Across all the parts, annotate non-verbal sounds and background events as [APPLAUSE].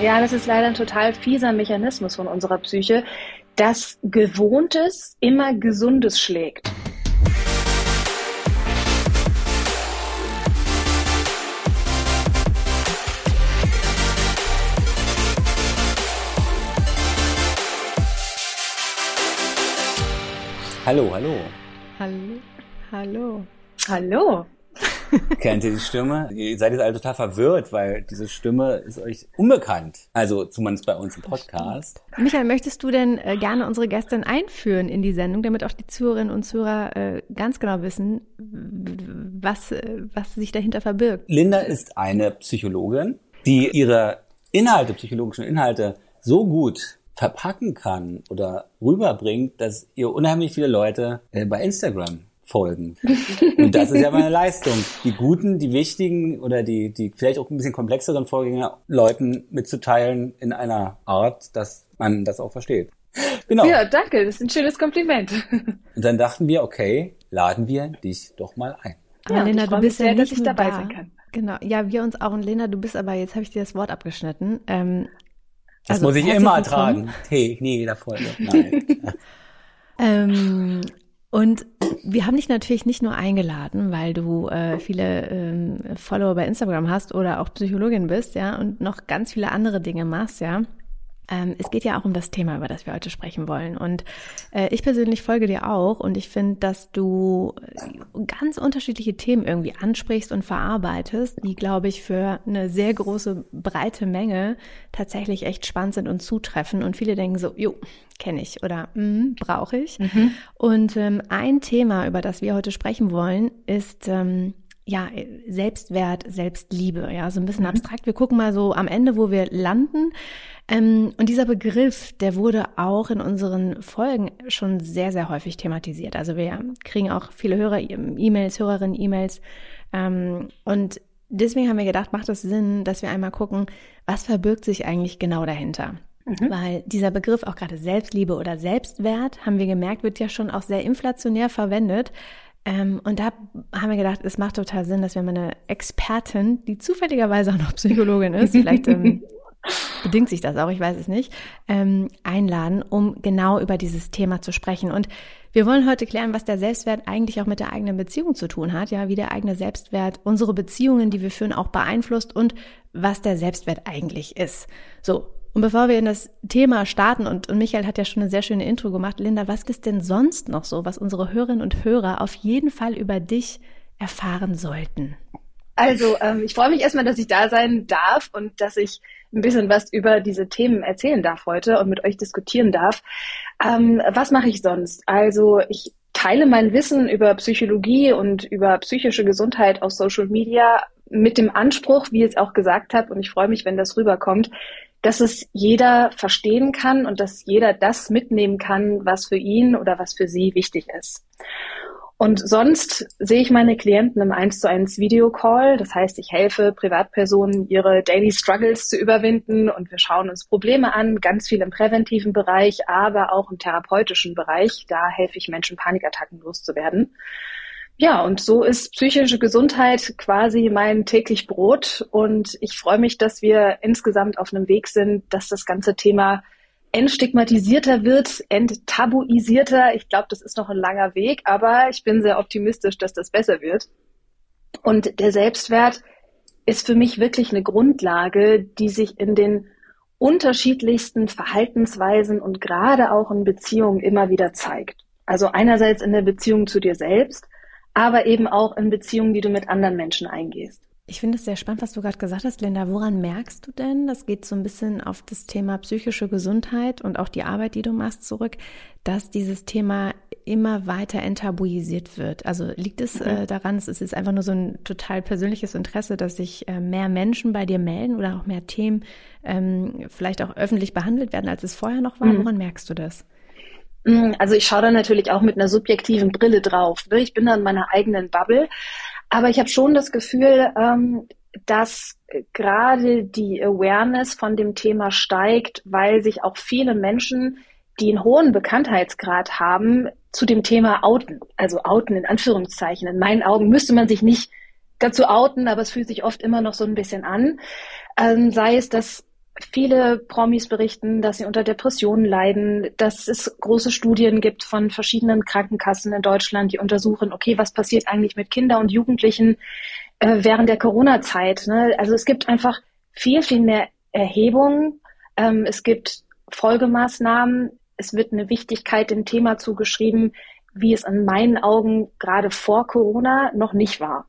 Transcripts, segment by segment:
Ja, das ist leider ein total fieser Mechanismus von unserer Psyche, dass Gewohntes immer Gesundes schlägt. Hallo, hallo. Hallo, hallo. Hallo. Kennt ihr die Stimme? Ihr seid jetzt alle total verwirrt, weil diese Stimme ist euch unbekannt. Also zumindest bei uns im Podcast. Michael, möchtest du denn äh, gerne unsere Gästin einführen in die Sendung, damit auch die Zuhörerinnen und Zuhörer äh, ganz genau wissen, was, äh, was sich dahinter verbirgt? Linda ist eine Psychologin, die ihre Inhalte, psychologischen Inhalte so gut verpacken kann oder rüberbringt, dass ihr unheimlich viele Leute äh, bei Instagram folgen. Und das ist ja meine Leistung. Die guten, die wichtigen oder die, die vielleicht auch ein bisschen komplexeren Vorgänge Leuten mitzuteilen in einer Art, dass man das auch versteht. Genau. Ja, danke. Das ist ein schönes Kompliment. Und dann dachten wir, okay, laden wir dich doch mal ein. Ja, Lena, du bist sehr, ja nicht dass ich dabei da. sein kann. Genau, ja, wir uns auch. Und Lena, du bist aber, jetzt habe ich dir das Wort abgeschnitten. Ähm, das also, muss ich immer ertragen. Hey, nee, Folge. Nein. [LAUGHS] [LAUGHS] ähm, und wir haben dich natürlich nicht nur eingeladen, weil du äh, viele ähm, Follower bei Instagram hast oder auch Psychologin bist, ja, und noch ganz viele andere Dinge machst, ja. Ähm, es geht ja auch um das Thema, über das wir heute sprechen wollen. Und äh, ich persönlich folge dir auch und ich finde, dass du ganz unterschiedliche Themen irgendwie ansprichst und verarbeitest, die, glaube ich, für eine sehr große, breite Menge tatsächlich echt spannend sind und zutreffen. Und viele denken so, jo, kenne ich oder mm, brauche ich. Mhm. Und ähm, ein Thema, über das wir heute sprechen wollen, ist ähm, ja, Selbstwert, Selbstliebe, ja, so ein bisschen mhm. abstrakt. Wir gucken mal so am Ende, wo wir landen. Ähm, und dieser Begriff, der wurde auch in unseren Folgen schon sehr, sehr häufig thematisiert. Also wir kriegen auch viele Hörer, E-Mails, Hörerinnen, E-Mails. Ähm, und deswegen haben wir gedacht, macht es Sinn, dass wir einmal gucken, was verbirgt sich eigentlich genau dahinter. Mhm. Weil dieser Begriff auch gerade Selbstliebe oder Selbstwert, haben wir gemerkt, wird ja schon auch sehr inflationär verwendet. Ähm, und da haben wir gedacht, es macht total Sinn, dass wir mal eine Expertin, die zufälligerweise auch noch Psychologin ist, vielleicht ähm, [LAUGHS] bedingt sich das auch, ich weiß es nicht, ähm, einladen, um genau über dieses Thema zu sprechen. Und wir wollen heute klären, was der Selbstwert eigentlich auch mit der eigenen Beziehung zu tun hat, ja, wie der eigene Selbstwert unsere Beziehungen, die wir führen, auch beeinflusst und was der Selbstwert eigentlich ist. So, und bevor wir in das Thema starten, und, und Michael hat ja schon eine sehr schöne Intro gemacht, Linda, was ist denn sonst noch so, was unsere Hörerinnen und Hörer auf jeden Fall über dich erfahren sollten? Also, ähm, ich freue mich erstmal, dass ich da sein darf und dass ich ein bisschen was über diese Themen erzählen darf heute und mit euch diskutieren darf. Ähm, was mache ich sonst? Also, ich teile mein Wissen über Psychologie und über psychische Gesundheit auf Social Media mit dem Anspruch, wie ich es auch gesagt habe, und ich freue mich, wenn das rüberkommt, dass es jeder verstehen kann und dass jeder das mitnehmen kann, was für ihn oder was für sie wichtig ist. Und sonst sehe ich meine Klienten im 1 zu 1 Videocall. Das heißt, ich helfe Privatpersonen, ihre Daily Struggles zu überwinden und wir schauen uns Probleme an, ganz viel im präventiven Bereich, aber auch im therapeutischen Bereich. Da helfe ich Menschen, Panikattacken loszuwerden. Ja, und so ist psychische Gesundheit quasi mein täglich Brot. Und ich freue mich, dass wir insgesamt auf einem Weg sind, dass das ganze Thema entstigmatisierter wird, enttabuisierter. Ich glaube, das ist noch ein langer Weg, aber ich bin sehr optimistisch, dass das besser wird. Und der Selbstwert ist für mich wirklich eine Grundlage, die sich in den unterschiedlichsten Verhaltensweisen und gerade auch in Beziehungen immer wieder zeigt. Also einerseits in der Beziehung zu dir selbst, aber eben auch in Beziehungen, die du mit anderen Menschen eingehst. Ich finde es sehr spannend, was du gerade gesagt hast, Linda. Woran merkst du denn? Das geht so ein bisschen auf das Thema psychische Gesundheit und auch die Arbeit, die du machst, zurück, dass dieses Thema immer weiter enttabuisiert wird. Also liegt es äh, daran, es ist einfach nur so ein total persönliches Interesse, dass sich äh, mehr Menschen bei dir melden oder auch mehr Themen ähm, vielleicht auch öffentlich behandelt werden, als es vorher noch war? Mhm. Woran merkst du das? Mm, also ich schaue da natürlich auch mit einer subjektiven Brille drauf. Ne? Ich bin da in meiner eigenen Bubble. Aber ich habe schon das Gefühl, ähm, dass gerade die Awareness von dem Thema steigt, weil sich auch viele Menschen, die einen hohen Bekanntheitsgrad haben, zu dem Thema outen. Also outen in Anführungszeichen. In meinen Augen müsste man sich nicht dazu outen, aber es fühlt sich oft immer noch so ein bisschen an. Ähm, sei es, dass viele Promis berichten, dass sie unter Depressionen leiden, dass es große Studien gibt von verschiedenen Krankenkassen in Deutschland, die untersuchen, okay, was passiert eigentlich mit Kindern und Jugendlichen äh, während der Corona-Zeit. Ne? Also es gibt einfach viel, viel mehr Erhebungen. Ähm, es gibt Folgemaßnahmen. Es wird eine Wichtigkeit dem Thema zugeschrieben, wie es an meinen Augen gerade vor Corona noch nicht war.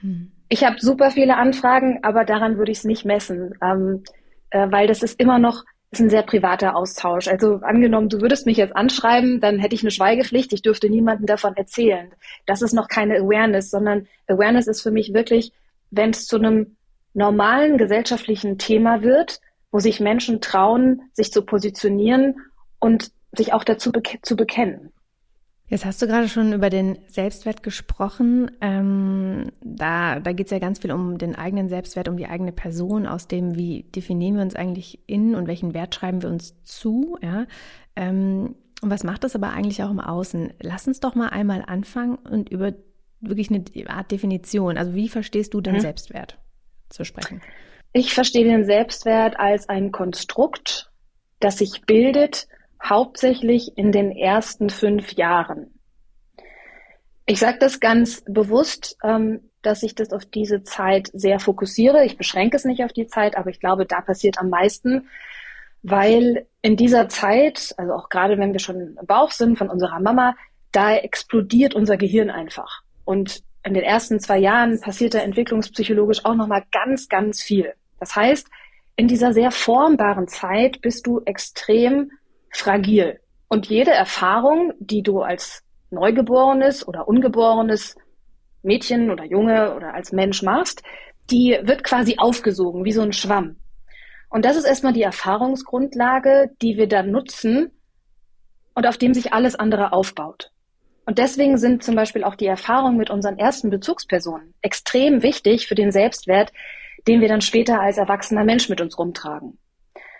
Hm. Ich habe super viele Anfragen, aber daran würde ich es nicht messen, ähm, äh, weil das ist immer noch ist ein sehr privater Austausch. Also angenommen, du würdest mich jetzt anschreiben, dann hätte ich eine Schweigepflicht, ich dürfte niemandem davon erzählen. Das ist noch keine Awareness, sondern Awareness ist für mich wirklich, wenn es zu einem normalen gesellschaftlichen Thema wird, wo sich Menschen trauen, sich zu positionieren und sich auch dazu beke zu bekennen. Jetzt hast du gerade schon über den Selbstwert gesprochen. Ähm, da da geht es ja ganz viel um den eigenen Selbstwert, um die eigene Person, aus dem, wie definieren wir uns eigentlich in und welchen Wert schreiben wir uns zu. Ja? Ähm, und was macht das aber eigentlich auch im Außen? Lass uns doch mal einmal anfangen und über wirklich eine Art Definition. Also wie verstehst du den mhm. Selbstwert zu sprechen? Ich verstehe den Selbstwert als ein Konstrukt, das sich bildet, hauptsächlich in den ersten fünf Jahren. Ich sage das ganz bewusst, ähm, dass ich das auf diese Zeit sehr fokussiere. Ich beschränke es nicht auf die Zeit, aber ich glaube, da passiert am meisten, weil in dieser Zeit, also auch gerade wenn wir schon im Bauch sind von unserer Mama, da explodiert unser Gehirn einfach. Und in den ersten zwei Jahren passiert da entwicklungspsychologisch auch nochmal ganz, ganz viel. Das heißt, in dieser sehr formbaren Zeit bist du extrem fragil. Und jede Erfahrung, die du als Neugeborenes oder Ungeborenes Mädchen oder Junge oder als Mensch machst, die wird quasi aufgesogen, wie so ein Schwamm. Und das ist erstmal die Erfahrungsgrundlage, die wir dann nutzen und auf dem sich alles andere aufbaut. Und deswegen sind zum Beispiel auch die Erfahrungen mit unseren ersten Bezugspersonen extrem wichtig für den Selbstwert, den wir dann später als erwachsener Mensch mit uns rumtragen.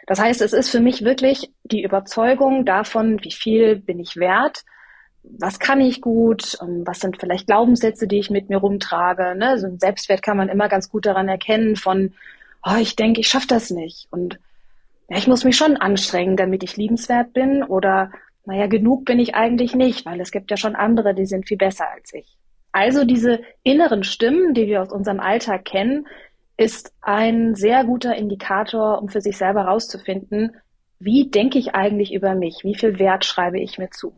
Das heißt, es ist für mich wirklich die Überzeugung davon, wie viel bin ich wert, was kann ich gut, was sind vielleicht Glaubenssätze, die ich mit mir rumtrage. Ne? So ein Selbstwert kann man immer ganz gut daran erkennen von, oh, ich denke, ich schaffe das nicht und ja, ich muss mich schon anstrengen, damit ich liebenswert bin oder naja, genug bin ich eigentlich nicht, weil es gibt ja schon andere, die sind viel besser als ich. Also diese inneren Stimmen, die wir aus unserem Alltag kennen, ist ein sehr guter Indikator, um für sich selber herauszufinden, wie denke ich eigentlich über mich? Wie viel Wert schreibe ich mir zu?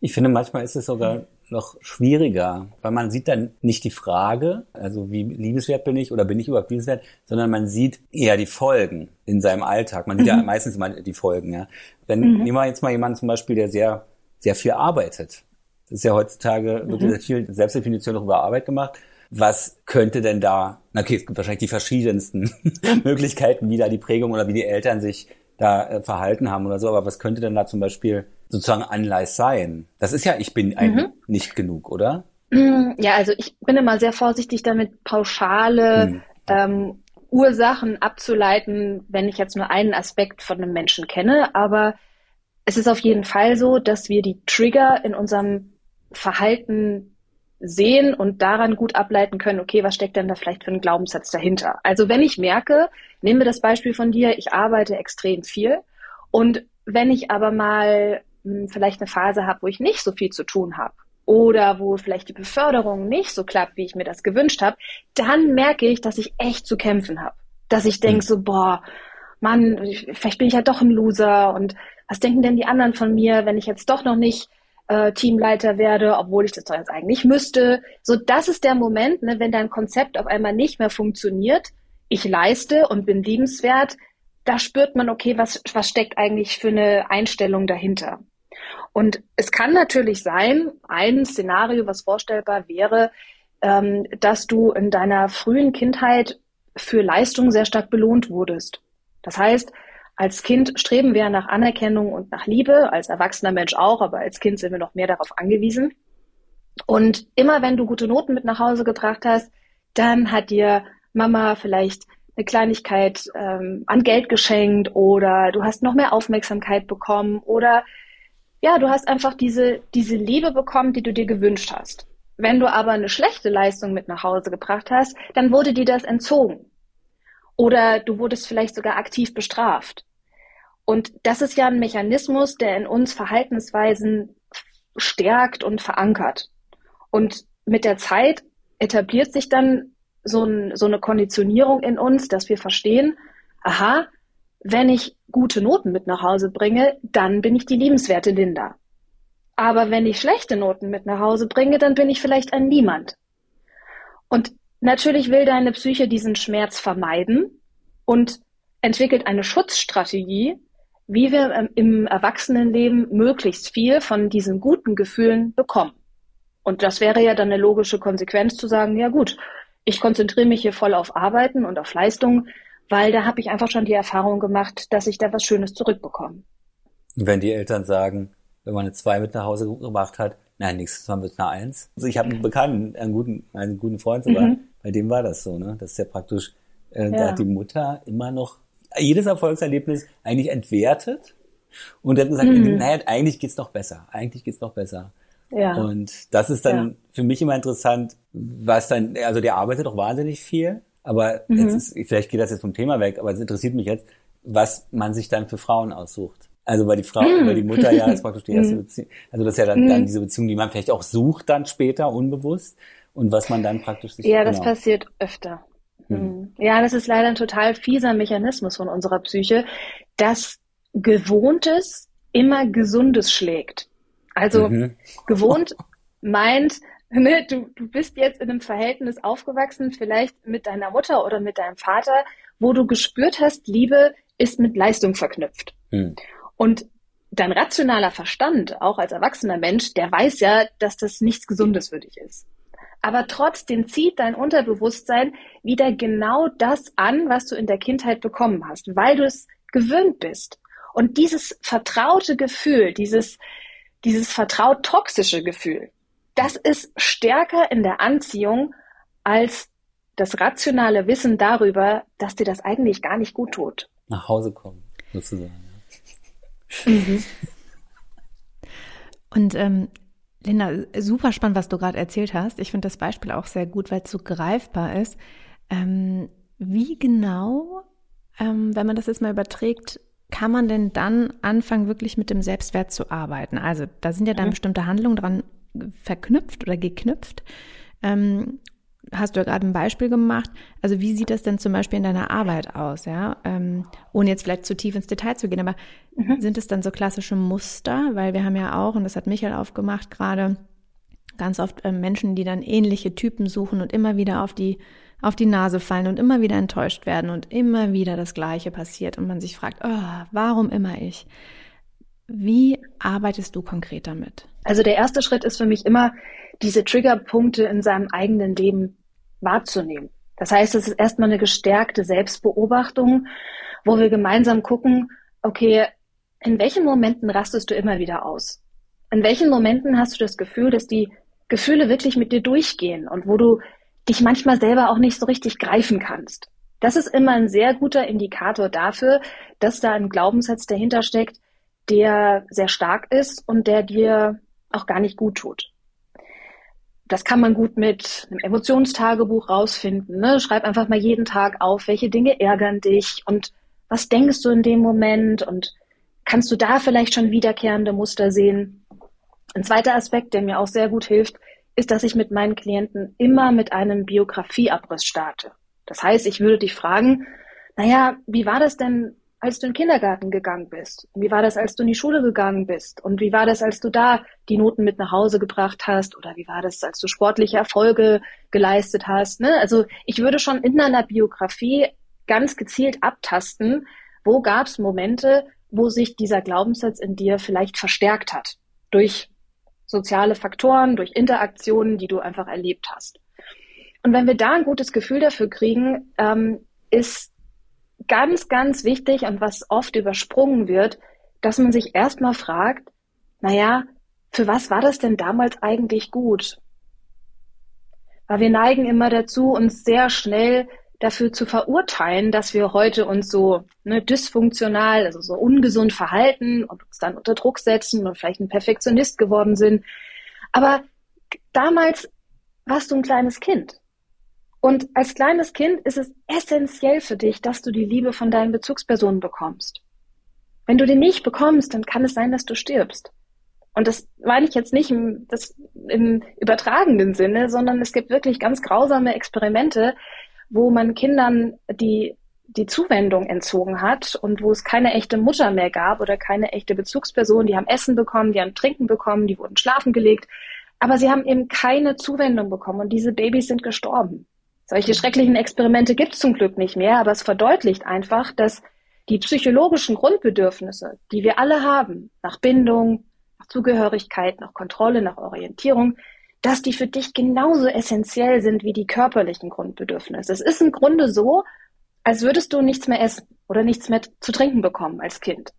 Ich finde, manchmal ist es sogar noch schwieriger, weil man sieht dann nicht die Frage, also wie liebenswert bin ich oder bin ich überhaupt liebenswert, sondern man sieht eher die Folgen in seinem Alltag. Man sieht mhm. ja meistens immer die Folgen. Ja. Wenn mhm. nehmen wir jetzt mal jemanden zum Beispiel, der sehr, sehr viel arbeitet. Das ist ja heutzutage, mhm. wird sehr viel Selbstdefinition auch über Arbeit gemacht. Was könnte denn da, okay, es gibt wahrscheinlich die verschiedensten [LAUGHS] Möglichkeiten, wie da die Prägung oder wie die Eltern sich da äh, verhalten haben oder so, aber was könnte denn da zum Beispiel sozusagen Anlass sein? Das ist ja, ich bin ein mhm. nicht genug, oder? Mm, ja, also ich bin immer sehr vorsichtig damit, pauschale mhm. ähm, Ursachen abzuleiten, wenn ich jetzt nur einen Aspekt von einem Menschen kenne, aber es ist auf jeden Fall so, dass wir die Trigger in unserem Verhalten sehen und daran gut ableiten können, okay, was steckt denn da vielleicht für ein Glaubenssatz dahinter? Also wenn ich merke, nehmen wir das Beispiel von dir, ich arbeite extrem viel und wenn ich aber mal mh, hm, vielleicht eine Phase habe, wo ich nicht so viel zu tun habe oder wo vielleicht die Beförderung nicht so klappt, wie ich mir das gewünscht habe, dann merke ich, dass ich echt zu kämpfen habe. Dass ich denke mhm. so, boah, Mann, vielleicht bin ich ja doch ein Loser und was denken denn die anderen von mir, wenn ich jetzt doch noch nicht äh, Teamleiter werde, obwohl ich das doch jetzt eigentlich müsste. So, das ist der Moment, ne, wenn dein Konzept auf einmal nicht mehr funktioniert. Ich leiste und bin liebenswert. Da spürt man, okay, was, was steckt eigentlich für eine Einstellung dahinter? Und es kann natürlich sein, ein Szenario, was vorstellbar wäre, ähm, dass du in deiner frühen Kindheit für Leistung sehr stark belohnt wurdest. Das heißt, als Kind streben wir nach Anerkennung und nach Liebe, als erwachsener Mensch auch, aber als Kind sind wir noch mehr darauf angewiesen. Und immer wenn du gute Noten mit nach Hause gebracht hast, dann hat dir Mama vielleicht eine Kleinigkeit ähm, an Geld geschenkt oder du hast noch mehr Aufmerksamkeit bekommen oder ja, du hast einfach diese, diese Liebe bekommen, die du dir gewünscht hast. Wenn du aber eine schlechte Leistung mit nach Hause gebracht hast, dann wurde dir das entzogen. Oder du wurdest vielleicht sogar aktiv bestraft. Und das ist ja ein Mechanismus, der in uns Verhaltensweisen stärkt und verankert. Und mit der Zeit etabliert sich dann so, ein, so eine Konditionierung in uns, dass wir verstehen, aha, wenn ich gute Noten mit nach Hause bringe, dann bin ich die liebenswerte Linda. Aber wenn ich schlechte Noten mit nach Hause bringe, dann bin ich vielleicht ein Niemand. Und natürlich will deine Psyche diesen Schmerz vermeiden und entwickelt eine Schutzstrategie, wie wir ähm, im Erwachsenenleben möglichst viel von diesen guten Gefühlen bekommen. Und das wäre ja dann eine logische Konsequenz zu sagen, ja gut, ich konzentriere mich hier voll auf Arbeiten und auf Leistung, weil da habe ich einfach schon die Erfahrung gemacht, dass ich da was Schönes zurückbekomme. Wenn die Eltern sagen, wenn man eine 2 mit nach Hause gebracht hat, nein, nächstes Mal mit einer 1. Also ich habe einen Bekannten, einen guten, einen guten Freund sogar, mhm. bei dem war das so, ne? Das ist ja praktisch, äh, ja. da hat die Mutter immer noch jedes Erfolgserlebnis eigentlich entwertet und hat gesagt, mhm. naja, eigentlich geht's noch besser, eigentlich geht's noch besser. Ja. Und das ist dann ja. für mich immer interessant, was dann, also der arbeitet doch wahnsinnig viel, aber mhm. jetzt ist, vielleicht geht das jetzt vom Thema weg, aber es interessiert mich jetzt, was man sich dann für Frauen aussucht. Also weil die Frau, mhm. weil die Mutter ja ist praktisch die [LAUGHS] erste mhm. Beziehung, also das ist ja dann, dann mhm. diese Beziehung, die man vielleicht auch sucht dann später unbewusst und was man dann praktisch sich Ja, das genau. passiert öfter. Mhm. Ja, das ist leider ein total fieser Mechanismus von unserer Psyche, dass Gewohntes immer Gesundes schlägt. Also mhm. gewohnt meint, [LAUGHS] ne, du, du bist jetzt in einem Verhältnis aufgewachsen, vielleicht mit deiner Mutter oder mit deinem Vater, wo du gespürt hast, Liebe ist mit Leistung verknüpft. Mhm. Und dein rationaler Verstand, auch als erwachsener Mensch, der weiß ja, dass das nichts Gesundes für dich ist. Aber trotzdem zieht dein Unterbewusstsein wieder genau das an, was du in der Kindheit bekommen hast, weil du es gewöhnt bist. Und dieses vertraute Gefühl, dieses, dieses vertraut toxische Gefühl, das ist stärker in der Anziehung als das rationale Wissen darüber, dass dir das eigentlich gar nicht gut tut. Nach Hause kommen, sozusagen. Mhm. Und ähm, Linda, super spannend, was du gerade erzählt hast. Ich finde das Beispiel auch sehr gut, weil es so greifbar ist. Ähm, wie genau, ähm, wenn man das jetzt mal überträgt, kann man denn dann anfangen, wirklich mit dem Selbstwert zu arbeiten? Also da sind ja dann mhm. bestimmte Handlungen dran verknüpft oder geknüpft. Ähm, hast du ja gerade ein Beispiel gemacht. Also wie sieht das denn zum Beispiel in deiner Arbeit aus, ja? Ähm, ohne jetzt vielleicht zu tief ins Detail zu gehen, aber mhm. sind es dann so klassische Muster? Weil wir haben ja auch, und das hat Michael aufgemacht gerade, ganz oft äh, Menschen, die dann ähnliche Typen suchen und immer wieder auf die auf die Nase fallen und immer wieder enttäuscht werden und immer wieder das Gleiche passiert und man sich fragt, oh, warum immer ich? Wie arbeitest du konkret damit? Also der erste Schritt ist für mich immer, diese Triggerpunkte in seinem eigenen Leben wahrzunehmen. Das heißt, es ist erstmal eine gestärkte Selbstbeobachtung, wo wir gemeinsam gucken, okay, in welchen Momenten rastest du immer wieder aus? In welchen Momenten hast du das Gefühl, dass die Gefühle wirklich mit dir durchgehen und wo du dich manchmal selber auch nicht so richtig greifen kannst? Das ist immer ein sehr guter Indikator dafür, dass da ein Glaubenssatz dahinter steckt, der sehr stark ist und der dir auch gar nicht gut tut das kann man gut mit einem Emotionstagebuch rausfinden. Ne? Schreib einfach mal jeden Tag auf, welche Dinge ärgern dich und was denkst du in dem Moment und kannst du da vielleicht schon wiederkehrende Muster sehen. Ein zweiter Aspekt, der mir auch sehr gut hilft, ist, dass ich mit meinen Klienten immer mit einem Biografieabriss starte. Das heißt, ich würde dich fragen, naja, wie war das denn als du in den Kindergarten gegangen bist? Wie war das, als du in die Schule gegangen bist? Und wie war das, als du da die Noten mit nach Hause gebracht hast? Oder wie war das, als du sportliche Erfolge geleistet hast? Ne? Also ich würde schon in deiner Biografie ganz gezielt abtasten, wo gab es Momente, wo sich dieser Glaubenssatz in dir vielleicht verstärkt hat. Durch soziale Faktoren, durch Interaktionen, die du einfach erlebt hast. Und wenn wir da ein gutes Gefühl dafür kriegen, ähm, ist ganz, ganz wichtig und was oft übersprungen wird, dass man sich erstmal fragt, naja, für was war das denn damals eigentlich gut? Weil wir neigen immer dazu, uns sehr schnell dafür zu verurteilen, dass wir heute uns so ne, dysfunktional, also so ungesund verhalten und uns dann unter Druck setzen und vielleicht ein Perfektionist geworden sind. Aber damals warst du ein kleines Kind. Und als kleines Kind ist es essentiell für dich, dass du die Liebe von deinen Bezugspersonen bekommst. Wenn du die nicht bekommst, dann kann es sein, dass du stirbst. Und das meine ich jetzt nicht im, das, im übertragenen Sinne, sondern es gibt wirklich ganz grausame Experimente, wo man Kindern die, die Zuwendung entzogen hat und wo es keine echte Mutter mehr gab oder keine echte Bezugsperson. Die haben Essen bekommen, die haben Trinken bekommen, die wurden schlafen gelegt, aber sie haben eben keine Zuwendung bekommen und diese Babys sind gestorben. Solche schrecklichen Experimente gibt es zum Glück nicht mehr, aber es verdeutlicht einfach, dass die psychologischen Grundbedürfnisse, die wir alle haben, nach Bindung, nach Zugehörigkeit, nach Kontrolle, nach Orientierung, dass die für dich genauso essentiell sind wie die körperlichen Grundbedürfnisse. Es ist im Grunde so, als würdest du nichts mehr essen oder nichts mehr zu trinken bekommen als Kind.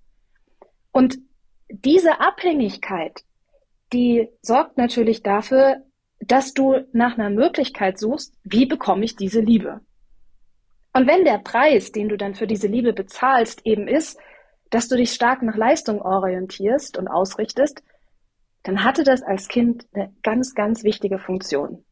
Und diese Abhängigkeit, die sorgt natürlich dafür, dass du nach einer Möglichkeit suchst, wie bekomme ich diese Liebe? Und wenn der Preis, den du dann für diese Liebe bezahlst, eben ist, dass du dich stark nach Leistung orientierst und ausrichtest, dann hatte das als Kind eine ganz, ganz wichtige Funktion.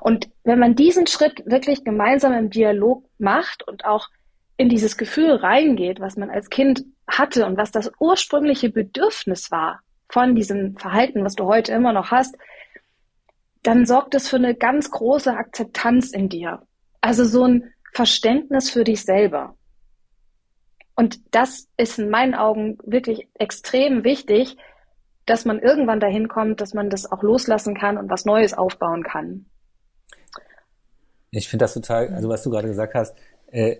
Und wenn man diesen Schritt wirklich gemeinsam im Dialog macht und auch in dieses Gefühl reingeht, was man als Kind hatte und was das ursprüngliche Bedürfnis war von diesem Verhalten, was du heute immer noch hast, dann sorgt es für eine ganz große Akzeptanz in dir. Also so ein Verständnis für dich selber. Und das ist in meinen Augen wirklich extrem wichtig, dass man irgendwann dahin kommt, dass man das auch loslassen kann und was Neues aufbauen kann. Ich finde das total, also was du gerade gesagt hast, äh,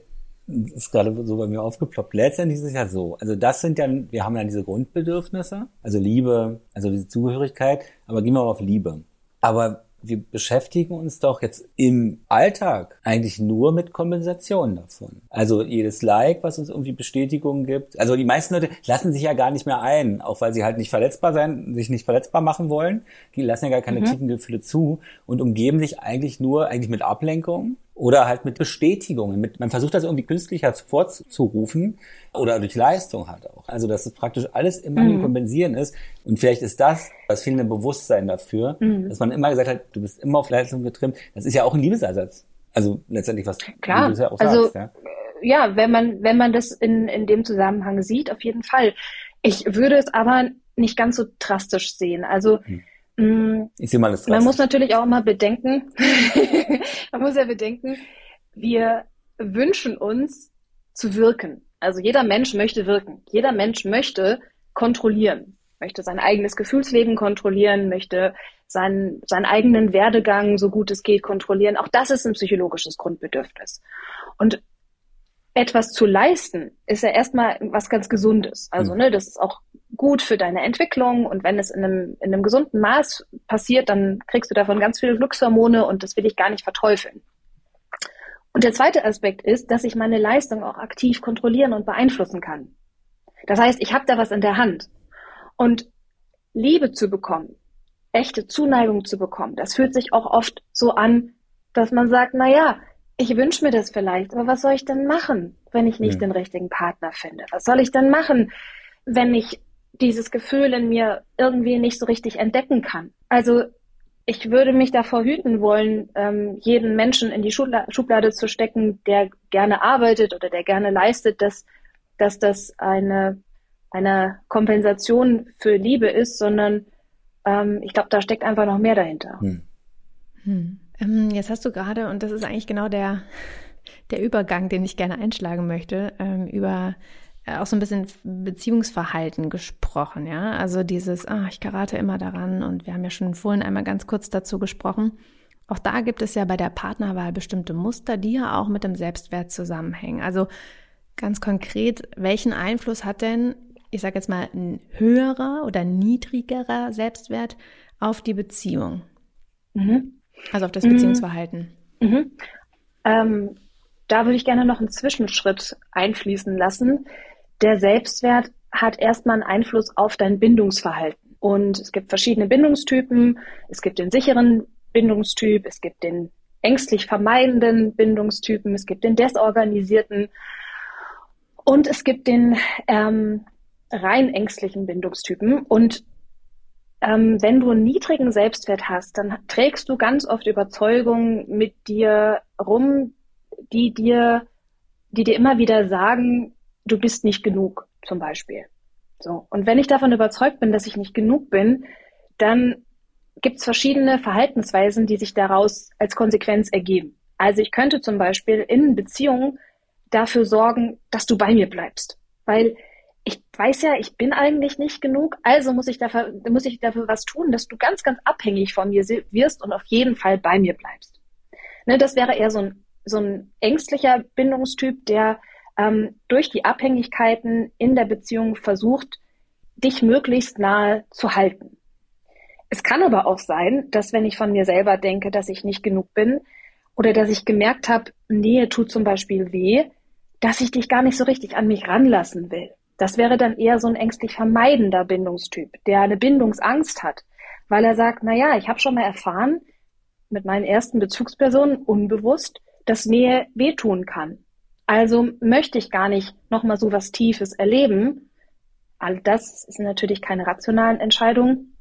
ist gerade so bei mir aufgeploppt. Letztendlich ist es ja so, also das sind ja, wir haben ja diese Grundbedürfnisse, also Liebe, also diese Zugehörigkeit, aber gehen wir mal auf Liebe. Aber wir beschäftigen uns doch jetzt im Alltag eigentlich nur mit Kompensationen davon. Also jedes Like, was uns irgendwie Bestätigung gibt. Also die meisten Leute lassen sich ja gar nicht mehr ein, auch weil sie halt nicht verletzbar sein, sich nicht verletzbar machen wollen. Die lassen ja gar keine mhm. tiefen Gefühle zu und umgeben sich eigentlich nur eigentlich mit Ablenkung oder halt mit Bestätigungen. Mit, man versucht das irgendwie künstlicher vorzurufen oder durch Leistung halt auch. Also dass es praktisch alles immer mhm. Kompensieren ist. Und vielleicht ist das das fehlende Bewusstsein dafür, mhm. dass man immer gesagt hat, du bist immer auf Leistung getrimmt. Das ist ja auch ein Liebesersatz. Also letztendlich was Klar. du ja auch also, sagst. Ja? ja, wenn man, wenn man das in, in dem Zusammenhang sieht, auf jeden Fall. Ich würde es aber nicht ganz so drastisch sehen. Also mhm ich sehe mal das Man muss natürlich auch mal bedenken, [LAUGHS] man muss ja bedenken, wir wünschen uns zu wirken. Also jeder Mensch möchte wirken. Jeder Mensch möchte kontrollieren, möchte sein eigenes Gefühlsleben kontrollieren, möchte seinen, seinen eigenen Werdegang, so gut es geht, kontrollieren. Auch das ist ein psychologisches Grundbedürfnis. Und etwas zu leisten, ist ja erstmal was ganz Gesundes. Also, hm. ne, das ist auch gut für deine Entwicklung und wenn es in einem, in einem gesunden Maß passiert, dann kriegst du davon ganz viele Glückshormone und das will ich gar nicht verteufeln. Und der zweite Aspekt ist, dass ich meine Leistung auch aktiv kontrollieren und beeinflussen kann. Das heißt, ich habe da was in der Hand. Und Liebe zu bekommen, echte Zuneigung zu bekommen, das fühlt sich auch oft so an, dass man sagt, na ja, ich wünsche mir das vielleicht, aber was soll ich denn machen, wenn ich nicht ja. den richtigen Partner finde? Was soll ich denn machen, wenn ich dieses Gefühl in mir irgendwie nicht so richtig entdecken kann? Also ich würde mich davor hüten wollen, ähm, jeden Menschen in die Schubla Schublade zu stecken, der gerne arbeitet oder der gerne leistet, dass, dass das eine, eine Kompensation für Liebe ist, sondern ähm, ich glaube, da steckt einfach noch mehr dahinter. Hm. Hm. Ähm, jetzt hast du gerade, und das ist eigentlich genau der, der Übergang, den ich gerne einschlagen möchte, ähm, über auch so ein bisschen Beziehungsverhalten gesprochen, ja. Also dieses, ah, ich karate immer daran und wir haben ja schon vorhin einmal ganz kurz dazu gesprochen. Auch da gibt es ja bei der Partnerwahl bestimmte Muster, die ja auch mit dem Selbstwert zusammenhängen. Also ganz konkret, welchen Einfluss hat denn, ich sage jetzt mal, ein höherer oder niedrigerer Selbstwert auf die Beziehung? Mhm. Also auf das Beziehungsverhalten. Mhm. mhm. Ähm, da würde ich gerne noch einen Zwischenschritt einfließen lassen. Der Selbstwert hat erstmal einen Einfluss auf dein Bindungsverhalten. Und es gibt verschiedene Bindungstypen. Es gibt den sicheren Bindungstyp, es gibt den ängstlich vermeidenden Bindungstypen, es gibt den desorganisierten und es gibt den ähm, rein ängstlichen Bindungstypen. Und ähm, wenn du einen niedrigen Selbstwert hast, dann trägst du ganz oft Überzeugungen mit dir rum, die dir, die dir immer wieder sagen, du bist nicht genug, zum Beispiel. So. Und wenn ich davon überzeugt bin, dass ich nicht genug bin, dann gibt es verschiedene Verhaltensweisen, die sich daraus als Konsequenz ergeben. Also ich könnte zum Beispiel in Beziehungen dafür sorgen, dass du bei mir bleibst. Weil ich weiß ja, ich bin eigentlich nicht genug, also muss ich dafür, muss ich dafür was tun, dass du ganz, ganz abhängig von mir wirst und auf jeden Fall bei mir bleibst. Ne, das wäre eher so ein, so ein ängstlicher Bindungstyp, der ähm, durch die Abhängigkeiten in der Beziehung versucht, dich möglichst nahe zu halten. Es kann aber auch sein, dass wenn ich von mir selber denke, dass ich nicht genug bin oder dass ich gemerkt habe, Nähe tut zum Beispiel weh, dass ich dich gar nicht so richtig an mich ranlassen will. Das wäre dann eher so ein ängstlich vermeidender Bindungstyp, der eine Bindungsangst hat, weil er sagt, na ja, ich habe schon mal erfahren mit meinen ersten Bezugspersonen unbewusst, dass Nähe wehtun kann. Also möchte ich gar nicht nochmal so was Tiefes erleben. All das sind natürlich keine rationalen Entscheidungen.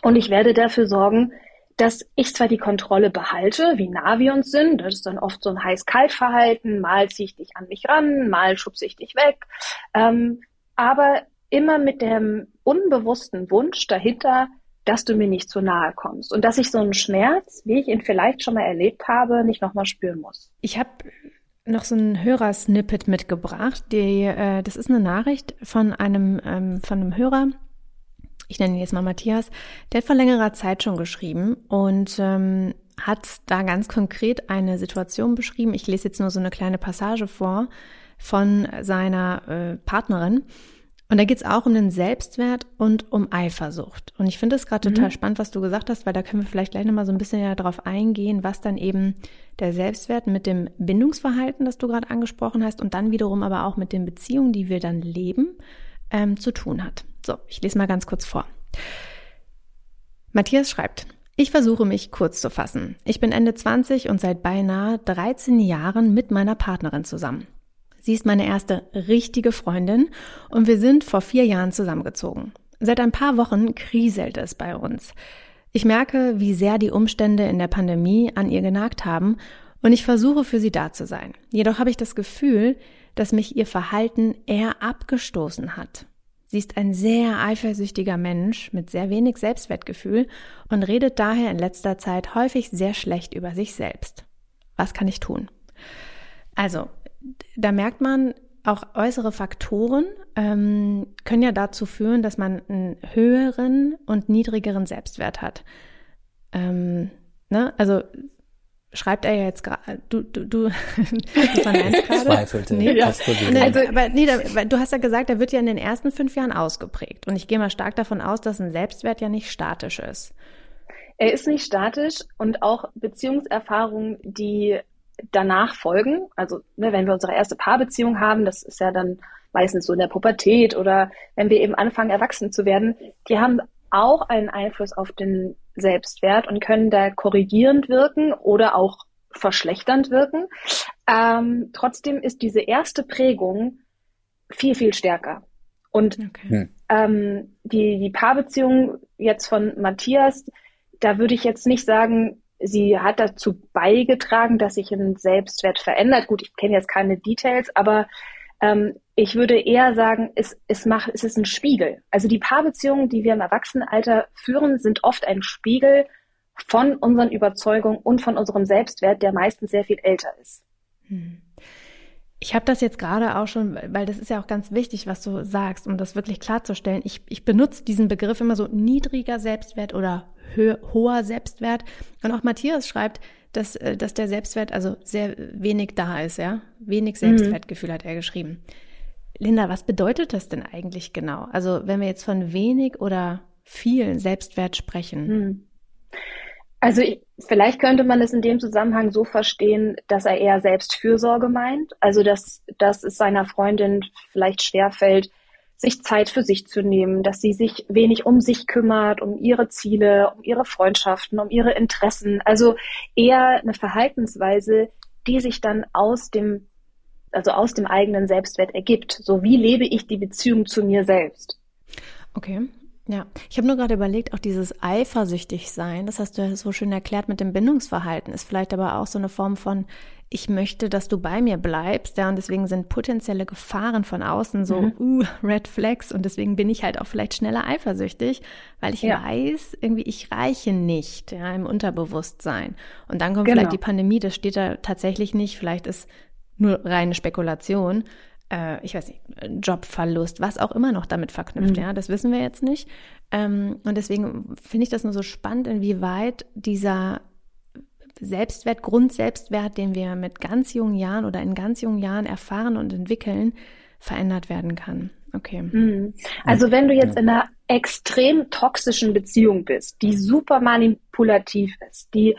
Und ich werde dafür sorgen, dass ich zwar die Kontrolle behalte, wie nah wir uns sind, das ist dann oft so ein heiß-kalt-Verhalten, mal ziehe ich dich an mich ran, mal schubse ich dich weg, ähm, aber immer mit dem unbewussten Wunsch dahinter, dass du mir nicht zu nahe kommst und dass ich so einen Schmerz, wie ich ihn vielleicht schon mal erlebt habe, nicht nochmal spüren muss. Ich habe noch so ein Hörersnippet mitgebracht. Die, äh, das ist eine Nachricht von einem, ähm, von einem Hörer, ich nenne ihn jetzt mal Matthias, der hat vor längerer Zeit schon geschrieben und ähm, hat da ganz konkret eine Situation beschrieben. Ich lese jetzt nur so eine kleine Passage vor von seiner äh, Partnerin. Und da geht es auch um den Selbstwert und um Eifersucht. Und ich finde es gerade mhm. total spannend, was du gesagt hast, weil da können wir vielleicht gleich nochmal so ein bisschen ja darauf eingehen, was dann eben der Selbstwert mit dem Bindungsverhalten, das du gerade angesprochen hast, und dann wiederum aber auch mit den Beziehungen, die wir dann leben, ähm, zu tun hat. So, ich lese mal ganz kurz vor. Matthias schreibt, ich versuche mich kurz zu fassen. Ich bin Ende 20 und seit beinahe 13 Jahren mit meiner Partnerin zusammen. Sie ist meine erste richtige Freundin und wir sind vor vier Jahren zusammengezogen. Seit ein paar Wochen kriselt es bei uns. Ich merke, wie sehr die Umstände in der Pandemie an ihr genagt haben und ich versuche für sie da zu sein. Jedoch habe ich das Gefühl, dass mich ihr Verhalten eher abgestoßen hat. Sie ist ein sehr eifersüchtiger Mensch mit sehr wenig Selbstwertgefühl und redet daher in letzter Zeit häufig sehr schlecht über sich selbst. Was kann ich tun? Also, da merkt man, auch äußere Faktoren ähm, können ja dazu führen, dass man einen höheren und niedrigeren Selbstwert hat. Ähm, ne? Also schreibt er ja jetzt gerade, du, du, du, du verneinst gerade. Zweifelte. Nee, ja. nee, also, aber nee, da, du hast ja gesagt, er wird ja in den ersten fünf Jahren ausgeprägt. Und ich gehe mal stark davon aus, dass ein Selbstwert ja nicht statisch ist. Er ist nicht statisch und auch Beziehungserfahrungen, die danach folgen, also ne, wenn wir unsere erste Paarbeziehung haben, das ist ja dann meistens so in der Pubertät oder wenn wir eben anfangen, erwachsen zu werden, die haben auch einen Einfluss auf den Selbstwert und können da korrigierend wirken oder auch verschlechternd wirken. Ähm, trotzdem ist diese erste Prägung viel, viel stärker. Und okay. Hm. ähm, die, die Paarbeziehung jetzt von Matthias, da würde ich jetzt nicht sagen, sie hat dazu beigetragen, dass sich ein Selbstwert verändert. Gut, ich kenne jetzt keine Details, aber ähm, ich würde eher sagen, es, es, macht, es ist ein Spiegel. Also die Paarbeziehungen, die wir im Erwachsenenalter führen, sind oft ein Spiegel von unseren Überzeugungen und von unserem Selbstwert, der meistens sehr viel älter ist. Hm. Ich habe das jetzt gerade auch schon, weil das ist ja auch ganz wichtig, was du sagst, um das wirklich klarzustellen. Ich, ich benutze diesen Begriff immer so niedriger Selbstwert oder hoher Selbstwert. Und auch Matthias schreibt, dass, äh, dass der Selbstwert also sehr wenig da ist, ja. Wenig mhm. Selbstwertgefühl mhm. hat er geschrieben. Linda, was bedeutet das denn eigentlich genau? Also wenn wir jetzt von wenig oder viel Selbstwert sprechen. Mhm. Also ich, vielleicht könnte man es in dem Zusammenhang so verstehen, dass er eher Selbstfürsorge meint. Also dass, dass es seiner Freundin vielleicht schwerfällt, sich Zeit für sich zu nehmen, dass sie sich wenig um sich kümmert, um ihre Ziele, um ihre Freundschaften, um ihre Interessen. Also eher eine Verhaltensweise, die sich dann aus dem, also aus dem eigenen Selbstwert ergibt. So wie lebe ich die Beziehung zu mir selbst? Okay. Ja, ich habe nur gerade überlegt, auch dieses eifersüchtig sein, das hast du ja so schön erklärt mit dem Bindungsverhalten, ist vielleicht aber auch so eine Form von, ich möchte, dass du bei mir bleibst, ja, und deswegen sind potenzielle Gefahren von außen so, mhm. uh, [LAUGHS] Red Flags, und deswegen bin ich halt auch vielleicht schneller eifersüchtig, weil ich ja. weiß, irgendwie, ich reiche nicht, ja, im Unterbewusstsein. Und dann kommt genau. vielleicht die Pandemie, das steht da tatsächlich nicht, vielleicht ist nur reine Spekulation, äh, ich weiß nicht, Jobverlust, was auch immer noch damit verknüpft, mhm. ja, das wissen wir jetzt nicht. Ähm, und deswegen finde ich das nur so spannend, inwieweit dieser Selbstwert, Grundselbstwert, den wir mit ganz jungen Jahren oder in ganz jungen Jahren erfahren und entwickeln, verändert werden kann. Okay. Mhm. Also wenn du jetzt in einer extrem toxischen Beziehung bist, die super manipulativ ist, die,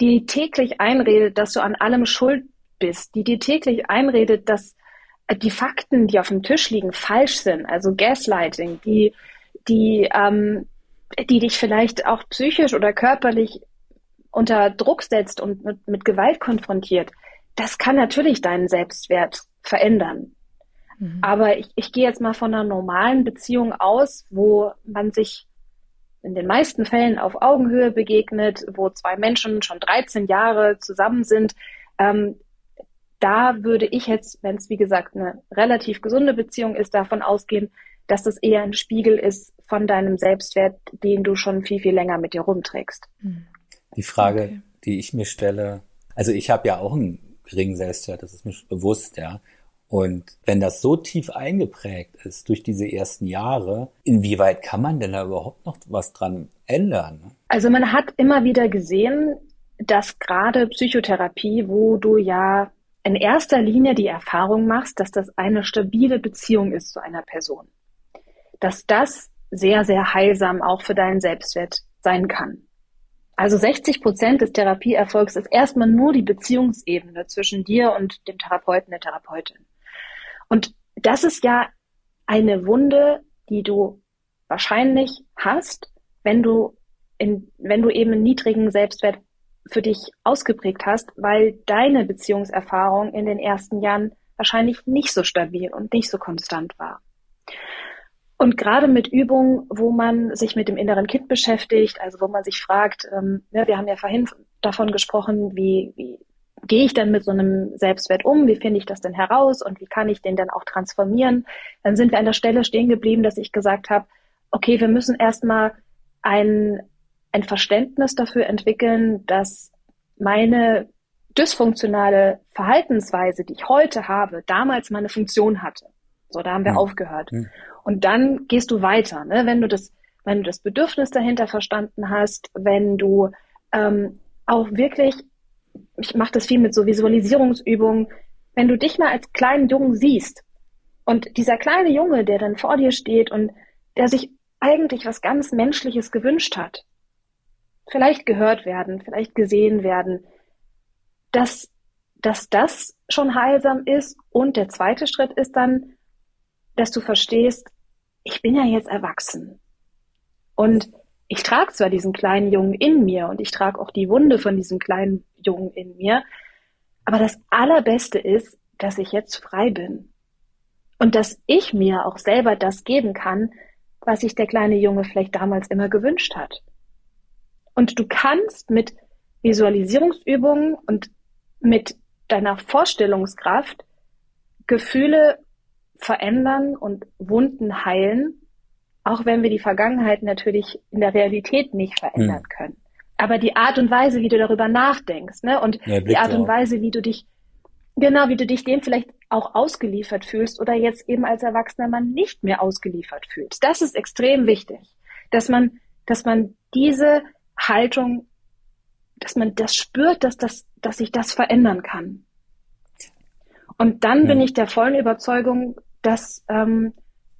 die täglich einredet, dass du an allem schuld bist, die dir täglich einredet, dass die Fakten, die auf dem Tisch liegen, falsch sind, also Gaslighting, die, die, ähm, die dich vielleicht auch psychisch oder körperlich unter Druck setzt und mit, mit Gewalt konfrontiert, das kann natürlich deinen Selbstwert verändern. Mhm. Aber ich, ich gehe jetzt mal von einer normalen Beziehung aus, wo man sich in den meisten Fällen auf Augenhöhe begegnet, wo zwei Menschen schon 13 Jahre zusammen sind. Ähm, da würde ich jetzt, wenn es wie gesagt eine relativ gesunde Beziehung ist, davon ausgehen, dass das eher ein Spiegel ist von deinem Selbstwert, den du schon viel, viel länger mit dir rumträgst. Die Frage, okay. die ich mir stelle, also ich habe ja auch einen geringen Selbstwert, das ist mir bewusst, ja. Und wenn das so tief eingeprägt ist durch diese ersten Jahre, inwieweit kann man denn da überhaupt noch was dran ändern? Also man hat immer wieder gesehen, dass gerade Psychotherapie, wo du ja in erster Linie die Erfahrung machst, dass das eine stabile Beziehung ist zu einer Person. Dass das sehr, sehr heilsam auch für deinen Selbstwert sein kann. Also 60 Prozent des Therapieerfolgs ist erstmal nur die Beziehungsebene zwischen dir und dem Therapeuten, der Therapeutin. Und das ist ja eine Wunde, die du wahrscheinlich hast, wenn du in, wenn du eben einen niedrigen Selbstwert für dich ausgeprägt hast, weil deine Beziehungserfahrung in den ersten Jahren wahrscheinlich nicht so stabil und nicht so konstant war. Und gerade mit Übungen, wo man sich mit dem inneren Kind beschäftigt, also wo man sich fragt, ähm, ja, wir haben ja vorhin davon gesprochen, wie, wie gehe ich denn mit so einem Selbstwert um? Wie finde ich das denn heraus? Und wie kann ich den dann auch transformieren? Dann sind wir an der Stelle stehen geblieben, dass ich gesagt habe, okay, wir müssen erstmal ein ein Verständnis dafür entwickeln, dass meine dysfunktionale Verhaltensweise, die ich heute habe, damals meine Funktion hatte. So, da haben wir mhm. aufgehört. Mhm. Und dann gehst du weiter, ne? wenn du das, wenn du das Bedürfnis dahinter verstanden hast, wenn du ähm, auch wirklich, ich mache das viel mit so Visualisierungsübungen, wenn du dich mal als kleinen Jungen siehst und dieser kleine Junge, der dann vor dir steht und der sich eigentlich was ganz Menschliches gewünscht hat, vielleicht gehört werden, vielleicht gesehen werden, dass, dass das schon heilsam ist. Und der zweite Schritt ist dann, dass du verstehst, ich bin ja jetzt erwachsen. Und ich trage zwar diesen kleinen Jungen in mir und ich trage auch die Wunde von diesem kleinen Jungen in mir, aber das Allerbeste ist, dass ich jetzt frei bin. Und dass ich mir auch selber das geben kann, was sich der kleine Junge vielleicht damals immer gewünscht hat. Und du kannst mit Visualisierungsübungen und mit deiner Vorstellungskraft Gefühle verändern und Wunden heilen, auch wenn wir die Vergangenheit natürlich in der Realität nicht verändern hm. können. Aber die Art und Weise, wie du darüber nachdenkst, ne, und ja, die Art und Weise, wie du dich, genau, wie du dich dem vielleicht auch ausgeliefert fühlst oder jetzt eben als erwachsener Mann nicht mehr ausgeliefert fühlst. Das ist extrem wichtig, dass man, dass man diese Haltung, dass man das spürt, dass das, dass sich das verändern kann. Und dann ja. bin ich der vollen Überzeugung, dass, ähm,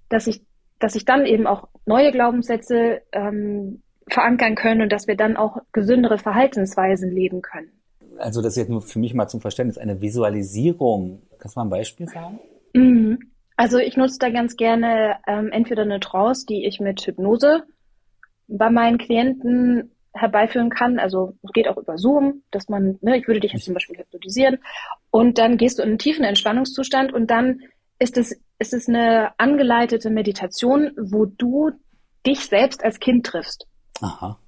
dass ich, dass ich dann eben auch neue Glaubenssätze ähm, verankern können und dass wir dann auch gesündere Verhaltensweisen leben können. Also das ist jetzt nur für mich mal zum Verständnis eine Visualisierung. Kannst du mal ein Beispiel sagen? Mhm. Also ich nutze da ganz gerne ähm, entweder eine Trance, die ich mit Hypnose bei meinen Klienten herbeiführen kann. Also es geht auch über Zoom, dass man, ne, ich würde dich jetzt zum Beispiel hypnotisieren und dann gehst du in einen tiefen Entspannungszustand und dann ist es, ist es eine angeleitete Meditation, wo du dich selbst als Kind triffst. Aha.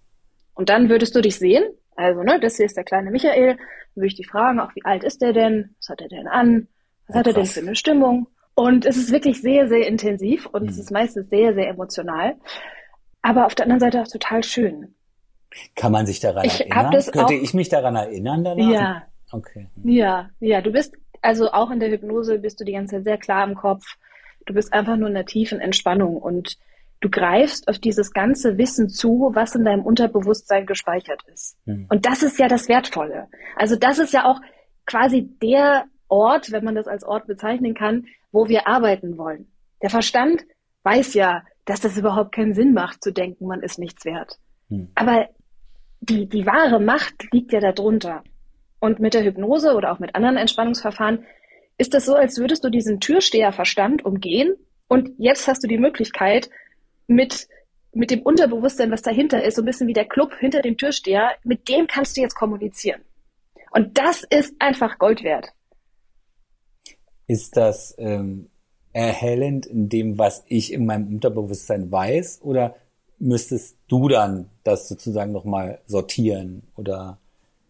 Und dann würdest du dich sehen. Also, ne, das hier ist der kleine Michael. Dann würde ich die fragen, auch wie alt ist der denn? Was hat er denn an? Was Ja, hat er denn für eine Stimmung? Und es ist wirklich sehr, sehr intensiv und es Mhm. ist meistens sehr, sehr emotional. Aber auf der anderen Seite auch total schön. Kann man sich daran Ich erinnern? Könnte auch- ich mich daran erinnern danach? Ja, Okay. ja, ja. Du bist, also auch in der Hypnose bist du die ganze Zeit sehr klar im Kopf. Du bist einfach nur in einer tiefen Entspannung und du greifst auf dieses ganze Wissen zu, was in deinem Unterbewusstsein gespeichert ist. Hm. Und das ist ja das Wertvolle. Also das ist ja auch quasi der Ort, wenn man das als Ort bezeichnen kann, wo wir arbeiten wollen. Der Verstand weiß ja, dass das überhaupt keinen Sinn macht, zu denken, man ist nichts wert. Hm. Aber die, die wahre Macht liegt ja darunter. Und mit der Hypnose oder auch mit anderen Entspannungsverfahren ist das so, als würdest du diesen Türsteherverstand umgehen und jetzt hast du die Möglichkeit, mit, mit dem Unterbewusstsein, was dahinter ist, so ein bisschen wie der Club hinter dem Türsteher, mit dem kannst du jetzt kommunizieren. Und das ist einfach Gold wert. Ist das ähm, erhellend in dem, was ich in meinem Unterbewusstsein weiß? Oder müsstest du dann das sozusagen nochmal sortieren oder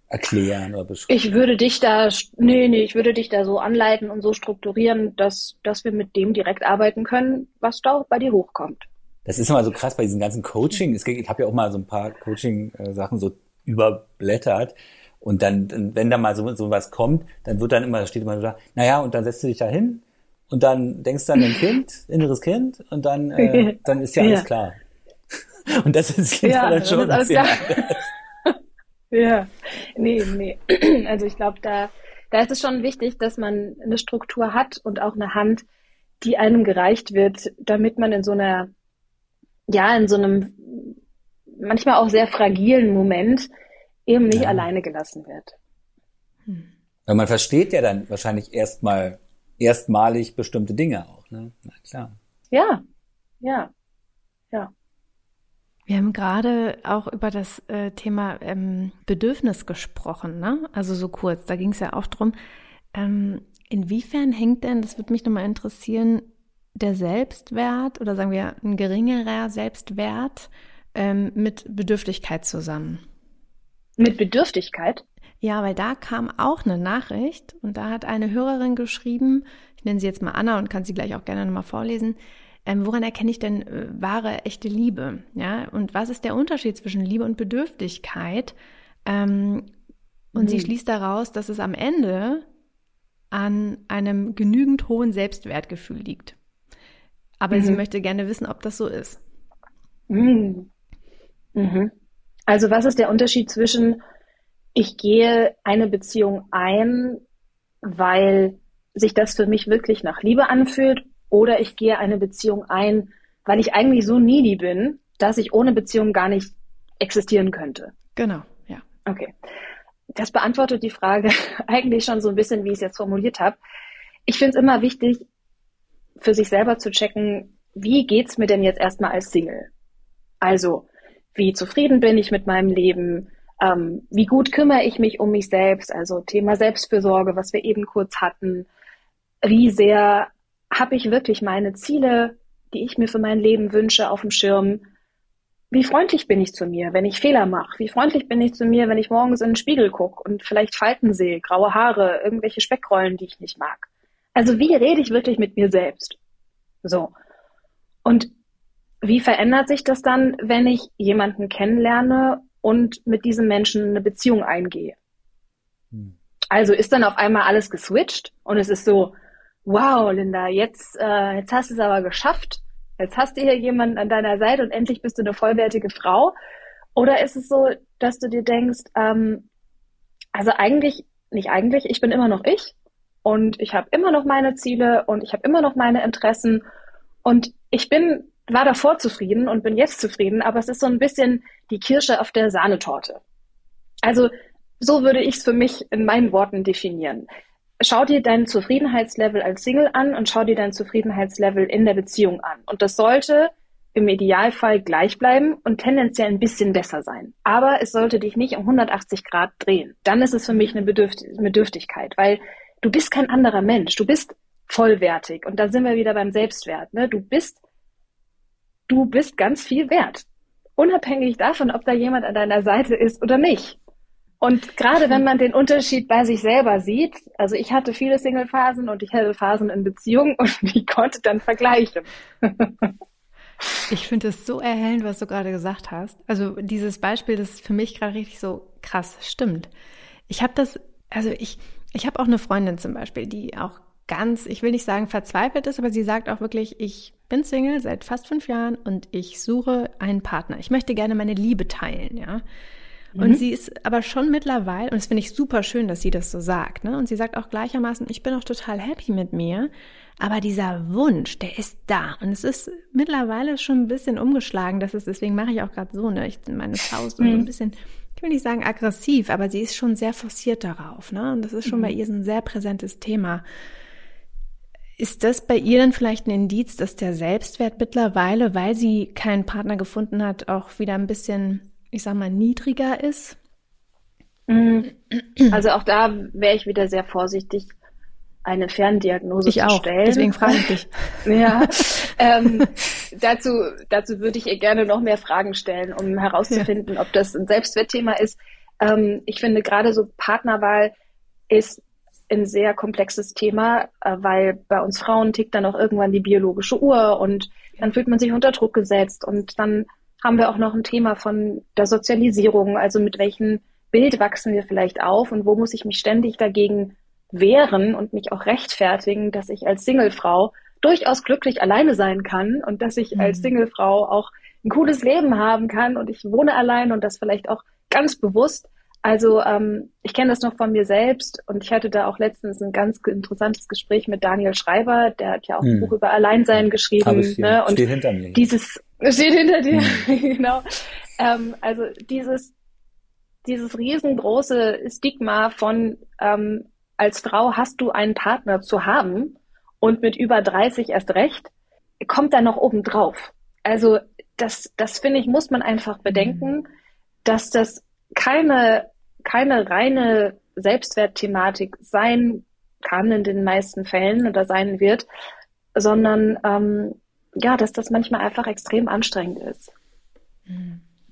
erklären oder beschreiben? Ich würde dich da, nee, nee, ich würde dich da so anleiten und so strukturieren, dass, dass wir mit dem direkt arbeiten können, was da bei dir hochkommt. Das ist immer so krass bei diesen ganzen Coaching. Es Ich habe ja auch mal so ein paar Coaching-Sachen so überblättert. Und dann, wenn da mal so, so was kommt, dann wird dann immer, steht immer so da, naja, und dann setzt du dich da hin und dann denkst du an dein Kind, [LAUGHS] inneres Kind, und dann, äh, [LAUGHS] dann ist ja alles Ja. klar. [LAUGHS] Und das ist jetzt Ja, dann schon ist ein alles klar. Ja, nee, nee. [CLEARS THROAT] Also ich glaube, da, da ist es schon wichtig, dass man eine Struktur hat und auch eine Hand, die einem gereicht wird, damit man in so einer, ja, in so einem manchmal auch sehr fragilen Moment eben nicht Ja. alleine gelassen wird. Weil man versteht ja dann wahrscheinlich erstmal, erstmalig bestimmte Dinge auch, ne? Na klar. Ja, ja, ja. Wir haben gerade auch über das äh, Thema ähm, Bedürfnis gesprochen, ne? Also so kurz, da ging es ja auch drum. Ähm, inwiefern hängt denn, das würde mich nochmal interessieren, der Selbstwert oder sagen wir ein geringerer Selbstwert ähm, mit Bedürftigkeit zusammen? Mit Bedürftigkeit. Ja, weil da kam auch eine Nachricht und da hat eine Hörerin geschrieben, ich nenne sie jetzt mal Anna und kann sie gleich auch gerne nochmal vorlesen. Ähm, woran erkenne ich denn äh, wahre, echte Liebe? Ja, und was ist der Unterschied zwischen Liebe und Bedürftigkeit? Ähm, und sie Mhm. schließt daraus, dass es am Ende an einem genügend hohen Selbstwertgefühl liegt. Aber sie Mhm. möchte gerne wissen, ob das so ist. Mhm. Mhm. Also was ist der Unterschied zwischen, ich gehe eine Beziehung ein, weil sich das für mich wirklich nach Liebe anfühlt, oder ich gehe eine Beziehung ein, weil ich eigentlich so needy bin, dass ich ohne Beziehung gar nicht existieren könnte. Genau, ja. Okay. Das beantwortet die Frage [LAUGHS] eigentlich schon so ein bisschen, wie ich es jetzt formuliert habe. Ich finde es immer wichtig, für sich selber zu checken, wie geht's mir denn jetzt erstmal als Single? Also, wie zufrieden bin ich mit meinem Leben? Ähm, wie gut kümmere ich mich um mich selbst? Also Thema Selbstfürsorge, was wir eben kurz hatten. Wie sehr habe ich wirklich meine Ziele, die ich mir für mein Leben wünsche, auf dem Schirm? Wie freundlich bin ich zu mir, wenn ich Fehler mache? Wie freundlich bin ich zu mir, wenn ich morgens in den Spiegel gucke und vielleicht Falten sehe, graue Haare, irgendwelche Speckrollen, die ich nicht mag? Also wie rede ich wirklich mit mir selbst? So. Und wie verändert sich das dann, wenn ich jemanden kennenlerne und mit diesem Menschen eine Beziehung eingehe? Hm. Also ist dann auf einmal alles geswitcht und es ist so, wow, Linda, jetzt, äh, jetzt hast du es aber geschafft. Jetzt hast du hier jemanden an deiner Seite und endlich bist du eine vollwertige Frau. Oder ist es so, dass du dir denkst, ähm, also eigentlich, nicht eigentlich, ich bin immer noch ich und ich habe immer noch meine Ziele und ich habe immer noch meine Interessen und ich bin, war davor zufrieden und bin jetzt zufrieden, aber es ist so ein bisschen die Kirsche auf der Sahnetorte. Also so würde ich es für mich in meinen Worten definieren. Schau dir dein Zufriedenheitslevel als Single an und schau dir dein Zufriedenheitslevel in der Beziehung an. Und das sollte im Idealfall gleich bleiben und tendenziell ein bisschen besser sein. Aber es sollte dich nicht um 180 Grad drehen. Dann ist es für mich eine Bedürft Bedürftigkeit, weil du bist kein anderer Mensch. Du bist vollwertig. Und da sind wir wieder beim Selbstwert. Ne? Du bist du bist ganz viel wert. Unabhängig davon, ob da jemand an deiner Seite ist oder nicht. Und gerade wenn man den Unterschied bei sich selber sieht, also ich hatte viele Single-Phasen und ich hatte Phasen in Beziehungen [LAUGHS] und ich konnte dann vergleichen. Ich finde es so erhellend, was du gerade gesagt hast. Also dieses Beispiel, das ist für mich gerade richtig so krass, stimmt. Ich habe das, also ich, ich habe auch eine Freundin zum Beispiel, die auch ganz, ich will nicht sagen verzweifelt ist, aber sie sagt auch wirklich, ich bin Single seit fast fünf Jahren und ich suche einen Partner. Ich möchte gerne meine Liebe teilen, ja. Und mhm. sie ist aber schon mittlerweile, und das finde ich super schön, dass sie das so sagt, ne? Und sie sagt auch gleichermaßen, ich bin auch total happy mit mir, aber dieser Wunsch, der ist da. Und es ist mittlerweile schon ein bisschen umgeschlagen. Das ist, deswegen mache ich auch gerade so, ne? Ich meine Faust und so ein mhm. bisschen, ich will nicht sagen aggressiv, aber sie ist schon sehr forciert darauf, ne? Und das ist schon mhm. bei ihr so ein sehr präsentes Thema. Ist das bei ihr dann vielleicht ein Indiz, dass der Selbstwert mittlerweile, weil sie keinen Partner gefunden hat, auch wieder ein bisschen, ich sag mal, niedriger ist? Mhm. Also auch da wäre ich wieder sehr vorsichtig eine Ferndiagnose ich zu auch. stellen. Deswegen frage ich [LAUGHS] dich. ja, [LAUGHS] ähm, dazu, dazu würde ich ihr gerne noch mehr Fragen stellen, um herauszufinden, ja. ob das ein Selbstwertthema ist. Ähm, ich finde gerade so Partnerwahl ist ein sehr komplexes Thema, äh, weil bei uns Frauen tickt dann auch irgendwann die biologische Uhr und dann fühlt man sich unter Druck gesetzt und dann haben wir auch noch ein Thema von der Sozialisierung, also mit welchem Bild wachsen wir vielleicht auf und wo muss ich mich ständig dagegen wehren und mich auch rechtfertigen, dass ich als Singlefrau durchaus glücklich alleine sein kann und dass ich mhm. als Singlefrau auch ein cooles Leben haben kann und ich wohne allein und das vielleicht auch ganz bewusst. Also ähm, ich kenne das noch von mir selbst und ich hatte da auch letztens ein ganz interessantes Gespräch mit Daniel Schreiber, der hat ja auch ein mhm. Buch über Alleinsein geschrieben. Ne? Und steht hinter mir. Dieses steht hinter dir, mhm. [LAUGHS] genau. Ähm, also dieses dieses riesengroße Stigma von ähm, als Frau hast du einen Partner zu haben und mit über 30 erst recht, kommt da noch oben drauf. Also das, das finde ich, muss man einfach bedenken, dass das keine, keine reine Selbstwertthematik sein kann in den meisten Fällen oder sein wird, sondern ähm, ja, dass das manchmal einfach extrem anstrengend ist.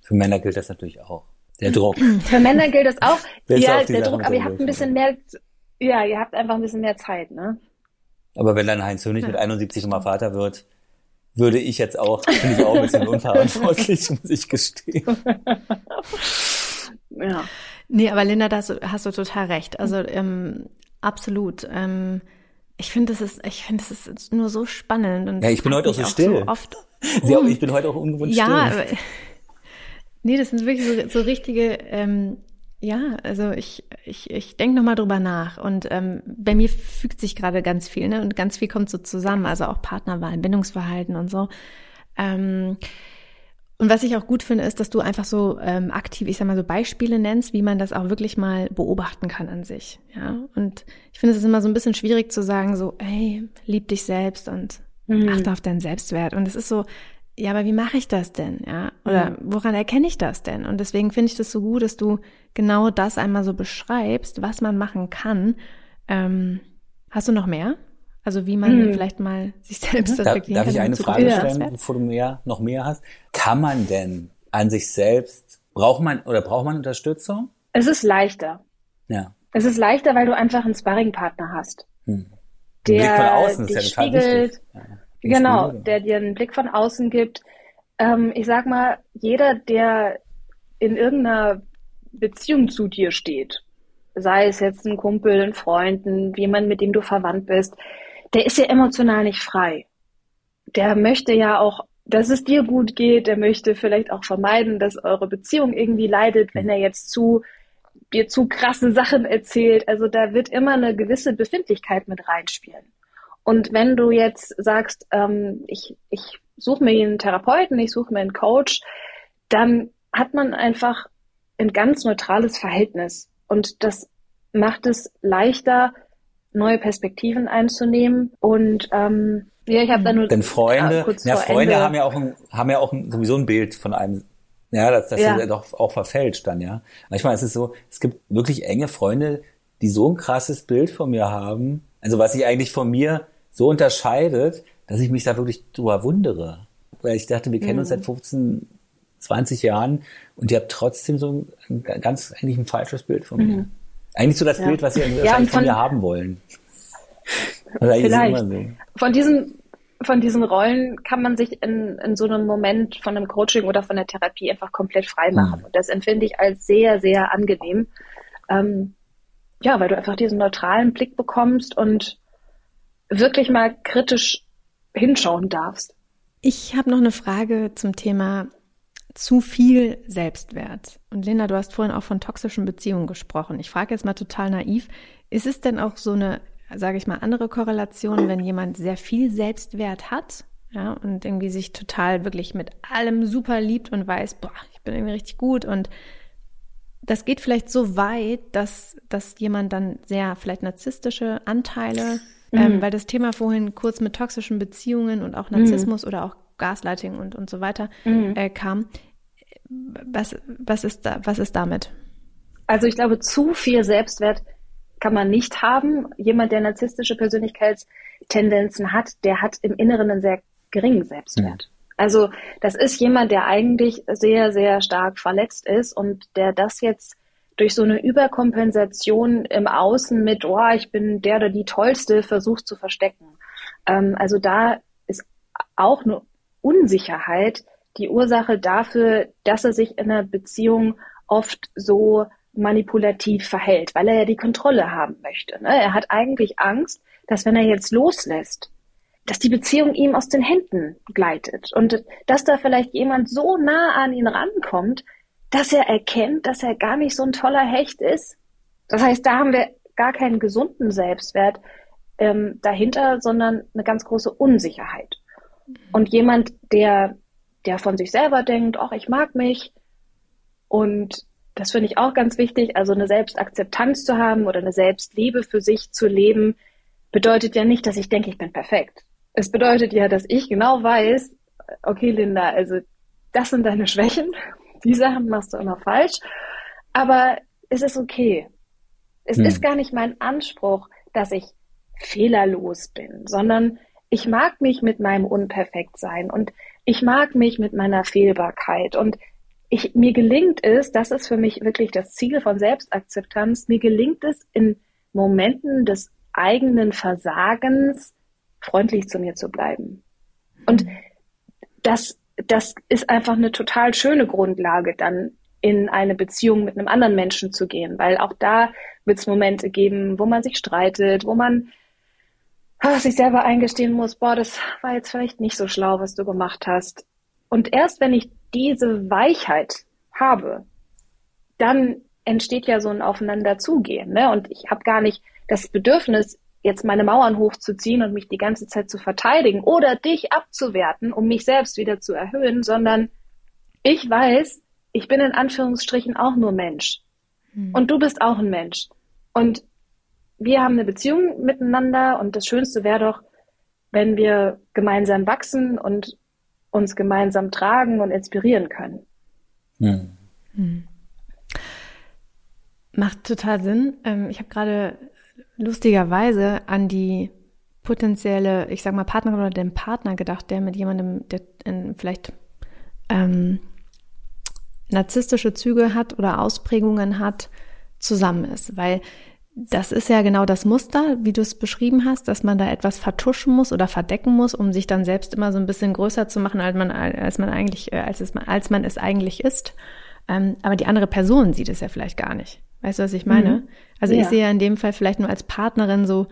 Für Männer gilt das natürlich auch. Der Druck. [CLEARS THROAT] Für Männer gilt das auch. [LAUGHS] ja, der Druck, aber ihr habt ein bisschen mehr ja, ihr habt einfach ein bisschen mehr Zeit, ne? Aber wenn dann Heinz Hönig ja. mit 71 nochmal Vater wird, würde ich jetzt auch, finde ich auch ein bisschen [LAUGHS] unverantwortlich, [LAUGHS] muss ich gestehen. ja. Nee, aber Linda, da hast du, hast du total recht. Also ähm, absolut. Ähm, ich finde, das ist, ich finde, das ist nur so spannend. Und ja, ich bin heute auch so still. So oft, [LAUGHS] um. auch, ich bin heute auch ungewohnt ja, still. Ja, nee, das sind wirklich so, so richtige ähm, ja, also ich, ich, ich denke nochmal drüber nach. Und ähm, bei mir fügt sich gerade ganz viel, ne? Und ganz viel kommt so zusammen, also auch Partnerwahl, Bindungsverhalten und so. Ähm, und was ich auch gut finde, ist, dass du einfach so ähm, aktiv, ich sag mal so Beispiele nennst, wie man das auch wirklich mal beobachten kann an sich. Ja. Und ich finde es ist immer so ein bisschen schwierig zu sagen, so, hey, lieb dich selbst und mhm. achte auf deinen Selbstwert. Und es ist so, ja, aber wie mache ich das denn? Ja, oder mhm. woran erkenne ich das denn? Und deswegen finde ich das so gut, dass du genau das einmal so beschreibst, was man machen kann. Ähm, hast du noch mehr? Also wie man mhm. vielleicht mal sich selbst das erklären kann. Darf ich eine Frage stellen, bevor du mehr, noch mehr hast? Kann man denn an sich selbst, braucht man oder braucht man Unterstützung? Es ist leichter. Ja. Es ist leichter, weil du einfach einen Sparringpartner hast. Hm. Der Blick von außen ist ja spiegelt. Ja. Genau, der dir einen Blick von außen gibt. Ähm, ich sag mal, jeder, der in irgendeiner Beziehung zu dir steht, sei es jetzt ein Kumpel, ein Freund, ein, jemand, mit dem du verwandt bist, der ist ja emotional nicht frei. Der möchte ja auch, dass es dir gut geht, der möchte vielleicht auch vermeiden, dass eure Beziehung irgendwie leidet, wenn er jetzt zu dir zu krasse Sachen erzählt. Also da wird immer eine gewisse Befindlichkeit mit reinspielen. Und wenn du jetzt sagst, ähm, ich, ich suche mir einen Therapeuten, ich suche mir einen Coach, dann hat man einfach ein ganz neutrales Verhältnis. Und das macht es leichter, neue Perspektiven einzunehmen. Und ähm, ja, ich habe da nur Denn Freunde, ja, ja Freunde haben ja auch ein, haben ja auch ein, sowieso ein Bild von einem, ja, das, das ja. doch auch verfälscht dann, ja. Manchmal ist es so, es gibt wirklich enge Freunde, die so ein krasses Bild von mir haben, also was ich eigentlich von mir so unterscheidet, dass ich mich da wirklich drüber wundere. weil ich dachte, wir kennen uns seit 15, 20 Jahren und ihr habt trotzdem so ein ganz eigentlich ein falsches Bild von mir. Eigentlich so das Ja. Bild, was ihr Ja, von, von- mir haben wollen. Also Vielleicht. so. Von diesen, von diesen Rollen kann man sich in, in so einem Moment von einem Coaching oder von der Therapie einfach komplett frei machen. Mhm. Und das empfinde ich als sehr, sehr angenehm. Ähm, ja, weil du einfach diesen neutralen Blick bekommst und wirklich mal kritisch hinschauen darfst. Ich habe noch eine Frage zum Thema zu viel Selbstwert. Und Linda, du hast vorhin auch von toxischen Beziehungen gesprochen. Ich frage jetzt mal total naiv, ist es denn auch so eine, sage ich mal, andere Korrelation, wenn jemand sehr viel Selbstwert hat, ja, und irgendwie sich total wirklich mit allem super liebt und weiß, boah, ich bin irgendwie richtig gut und das geht vielleicht so weit, dass, dass jemand dann sehr vielleicht narzisstische Anteile, ähm, weil das Thema vorhin kurz mit toxischen Beziehungen und auch Narzissmus oder auch Gaslighting und, und so weiter äh, kam. Was, was, ist da, was ist damit? Also ich glaube, zu viel Selbstwert kann man nicht haben. Jemand, der narzisstische Persönlichkeitstendenzen hat, der hat im Inneren einen sehr geringen Selbstwert. Also das ist jemand, der eigentlich sehr, sehr stark verletzt ist und der das jetzt durch so eine Überkompensation im Außen mit, oh, ich bin der oder die Tollste, versucht zu verstecken. Ähm, also da ist auch eine Unsicherheit die Ursache dafür, dass er sich in einer Beziehung oft so manipulativ verhält, weil er ja die Kontrolle haben möchte. Ne? Er hat eigentlich Angst, dass wenn er jetzt loslässt, dass die Beziehung ihm aus den Händen gleitet und dass da vielleicht jemand so nah an ihn rankommt, dass er erkennt, dass er gar nicht so ein toller Hecht ist. Das heißt, da haben wir gar keinen gesunden Selbstwert ähm, dahinter, sondern eine ganz große Unsicherheit. Und jemand, der, der von sich selber denkt, ach, ich mag mich und das finde ich auch ganz wichtig, also eine Selbstakzeptanz zu haben oder eine Selbstliebe für sich zu leben, bedeutet ja nicht, dass ich denke, ich bin perfekt. Es bedeutet ja, dass ich genau weiß, okay, Linda, also das sind deine Schwächen, [LAUGHS] die Sachen machst du immer falsch, aber es ist okay. Es Hm. ist gar nicht mein Anspruch, dass ich fehlerlos bin, sondern ich mag mich mit meinem Unperfektsein und ich mag mich mit meiner Fehlbarkeit und ich, mir gelingt es, das ist für mich wirklich das Ziel von Selbstakzeptanz, mir gelingt es in Momenten des eigenen Versagens freundlich zu mir zu bleiben. Und das, das ist einfach eine total schöne Grundlage, dann in eine Beziehung mit einem anderen Menschen zu gehen, weil auch da wird es Momente geben, wo man sich streitet, wo man sich selber eingestehen muss, boah, das war jetzt vielleicht nicht so schlau, was du gemacht hast. Und erst wenn ich diese Weichheit habe, dann entsteht ja so ein Aufeinanderzugehen. Ne? Und ich habe gar nicht das Bedürfnis, jetzt meine Mauern hochzuziehen und mich die ganze Zeit zu verteidigen oder dich abzuwerten, um mich selbst wieder zu erhöhen, sondern ich weiß, ich bin in Anführungsstrichen auch nur Mensch. Und du bist auch ein Mensch. Und wir haben eine Beziehung miteinander und das Schönste wäre doch, wenn wir gemeinsam wachsen und uns gemeinsam tragen und inspirieren können. Hm. Macht total Sinn. Ähm, ich habe gerade lustigerweise an die potenzielle, ich sag mal, Partnerin oder den Partner gedacht, der mit jemandem, der in, vielleicht ähm, narzisstische Züge hat oder Ausprägungen hat, zusammen ist. Weil das ist ja genau das Muster, wie du es beschrieben hast, dass man da etwas vertuschen muss oder verdecken muss, um sich dann selbst immer so ein bisschen größer zu machen, als man, als man eigentlich, äh, als, es, als man es eigentlich ist. Ähm, aber die andere Person sieht es ja vielleicht gar nicht. Weißt du, was ich meine? Mhm. Also Ja. ich sehe ja in dem Fall vielleicht nur als Partnerin so,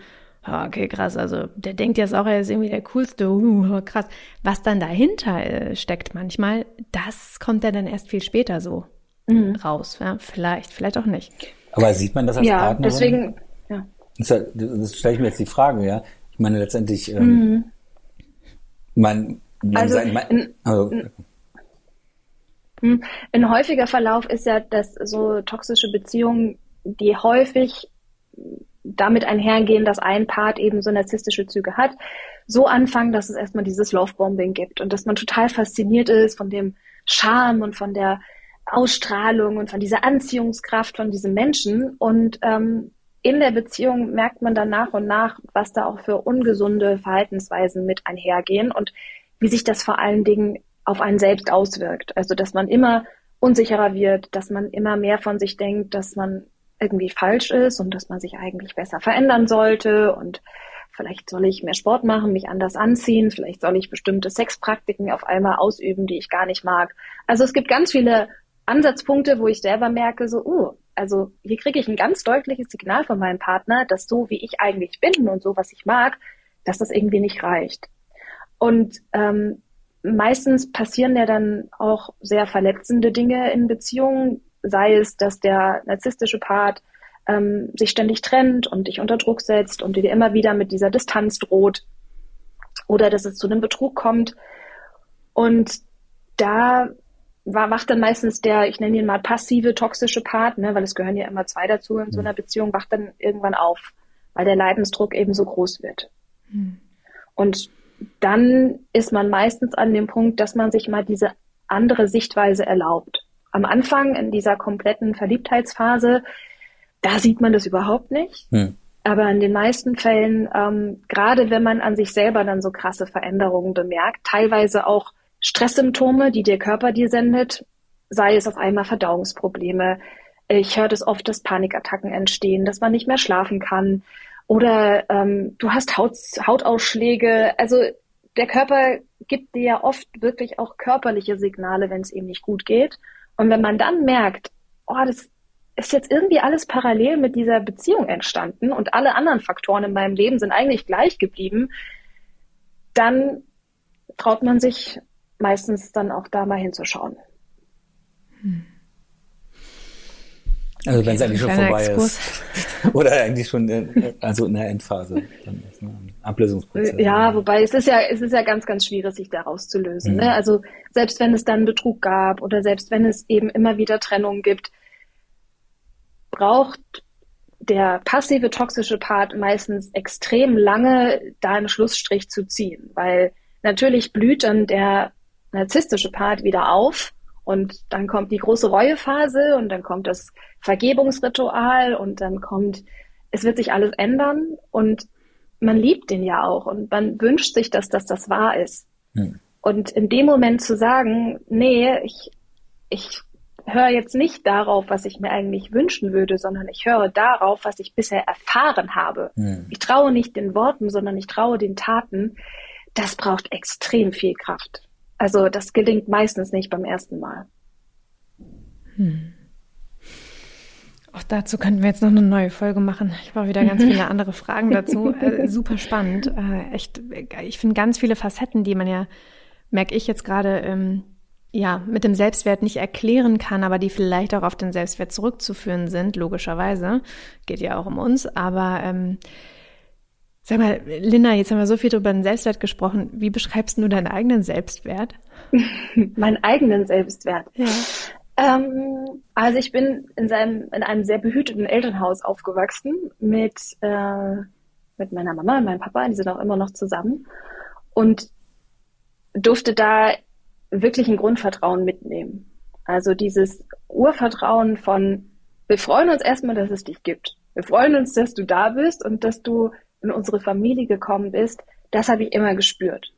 okay, krass, also der denkt jetzt auch, er ist irgendwie der Coolste, uh, krass. Was dann dahinter äh, steckt manchmal, das kommt ja dann erst viel später so Mhm. raus. Ja? Vielleicht, vielleicht auch nicht. Aber sieht man das als Ja, Partnerin? deswegen, ja. Das, das stelle ich mir jetzt die Frage, ja. Ich meine letztendlich, ähm, Mhm. man, man, Also, sein, man in- also, Hm. Ein häufiger Verlauf ist ja, dass so toxische Beziehungen, die häufig damit einhergehen, dass ein Part eben so narzisstische Züge hat, so anfangen, dass es erstmal dieses Lovebombing gibt und dass man total fasziniert ist von dem Charme und von der Ausstrahlung und von dieser Anziehungskraft von diesem Menschen. Und ähm, in der Beziehung merkt man dann nach und nach, was da auch für ungesunde Verhaltensweisen mit einhergehen und wie sich das vor allen Dingen auf einen selbst auswirkt. Also dass man immer unsicherer wird, dass man immer mehr von sich denkt, dass man irgendwie falsch ist und dass man sich eigentlich besser verändern sollte und vielleicht soll ich mehr Sport machen, mich anders anziehen, vielleicht soll ich bestimmte Sexpraktiken auf einmal ausüben, die ich gar nicht mag. Also es gibt ganz viele Ansatzpunkte, wo ich selber merke, so, uh, also hier kriege ich ein ganz deutliches Signal von meinem Partner, dass so wie ich eigentlich bin und so was ich mag, dass das irgendwie nicht reicht. Und ähm, meistens passieren ja dann auch sehr verletzende Dinge in Beziehungen, sei es, dass der narzisstische Part ähm, sich ständig trennt und dich unter Druck setzt und dir immer wieder mit dieser Distanz droht oder dass es zu einem Betrug kommt. Und da war, wacht dann meistens der, ich nenne ihn mal passive, toxische Part, ne, weil es gehören ja immer zwei dazu in so einer Beziehung, wacht dann irgendwann auf, weil der Leidensdruck eben so groß wird. Mhm. Und dann ist man meistens an dem Punkt, dass man sich mal diese andere Sichtweise erlaubt. Am Anfang in dieser kompletten Verliebtheitsphase, da sieht man das überhaupt nicht. Hm. Aber in den meisten Fällen, ähm, gerade wenn man an sich selber dann so krasse Veränderungen bemerkt, teilweise auch Stresssymptome, die der Körper dir sendet, sei es auf einmal Verdauungsprobleme. Ich höre das oft, dass Panikattacken entstehen, dass man nicht mehr schlafen kann, oder ähm, du hast Haut, Hautausschläge. Also der Körper gibt dir ja oft wirklich auch körperliche Signale, wenn es ihm nicht gut geht. Und wenn man dann merkt, oh, das ist jetzt irgendwie alles parallel mit dieser Beziehung entstanden und alle anderen Faktoren in meinem Leben sind eigentlich gleich geblieben, dann traut man sich meistens dann auch da mal hinzuschauen. Hm. Also okay, wenn es eigentlich schon vorbei Exkurs. ist. [LAUGHS] Oder eigentlich schon in, also in der Endphase. Dann ist ein Ablösungsprozess. Ja, wobei es ist ja, es ist ja ganz, ganz schwierig, sich da rauszulösen. Mhm. Ne? Also selbst wenn es dann Betrug gab oder selbst wenn es eben immer wieder Trennungen gibt, braucht der passive toxische Part meistens extrem lange, da einen Schlussstrich zu ziehen. Weil natürlich blüht dann der narzisstische Part wieder auf und dann kommt die große Reuephase und dann kommt das Vergebungsritual und dann kommt, es wird sich alles ändern und man liebt den ja auch und man wünscht sich, dass, dass das wahr ist. Hm. Und in dem Moment zu sagen, nee, ich, ich höre jetzt nicht darauf, was ich mir eigentlich wünschen würde, sondern ich höre darauf, was ich bisher erfahren habe. Hm. Ich traue nicht den Worten, sondern ich traue den Taten. Das braucht extrem viel Kraft. Also das gelingt meistens nicht beim ersten Mal. Hm. Auch dazu könnten wir jetzt noch eine neue Folge machen. Ich habe wieder ganz viele [LAUGHS] andere Fragen dazu. Äh, super spannend. Äh, echt, ich finde ganz viele Facetten, die man ja, merke ich jetzt gerade, ähm, ja, mit dem Selbstwert nicht erklären kann, aber die vielleicht auch auf den Selbstwert zurückzuführen sind, logischerweise. Geht ja auch um uns, aber ähm, Sag mal, Linda, jetzt haben wir so viel über den Selbstwert gesprochen. Wie beschreibst du deinen eigenen Selbstwert? [LAUGHS] Meinen eigenen Selbstwert. Ja. Ähm, also ich bin in, seinem, in einem sehr behüteten Elternhaus aufgewachsen mit, äh, mit meiner Mama und meinem Papa, die sind auch immer noch zusammen und durfte da wirklich ein Grundvertrauen mitnehmen. Also dieses Urvertrauen von, wir freuen uns erstmal, dass es dich gibt. Wir freuen uns, dass du da bist und dass du in unsere Familie gekommen bist, das habe ich immer gespürt.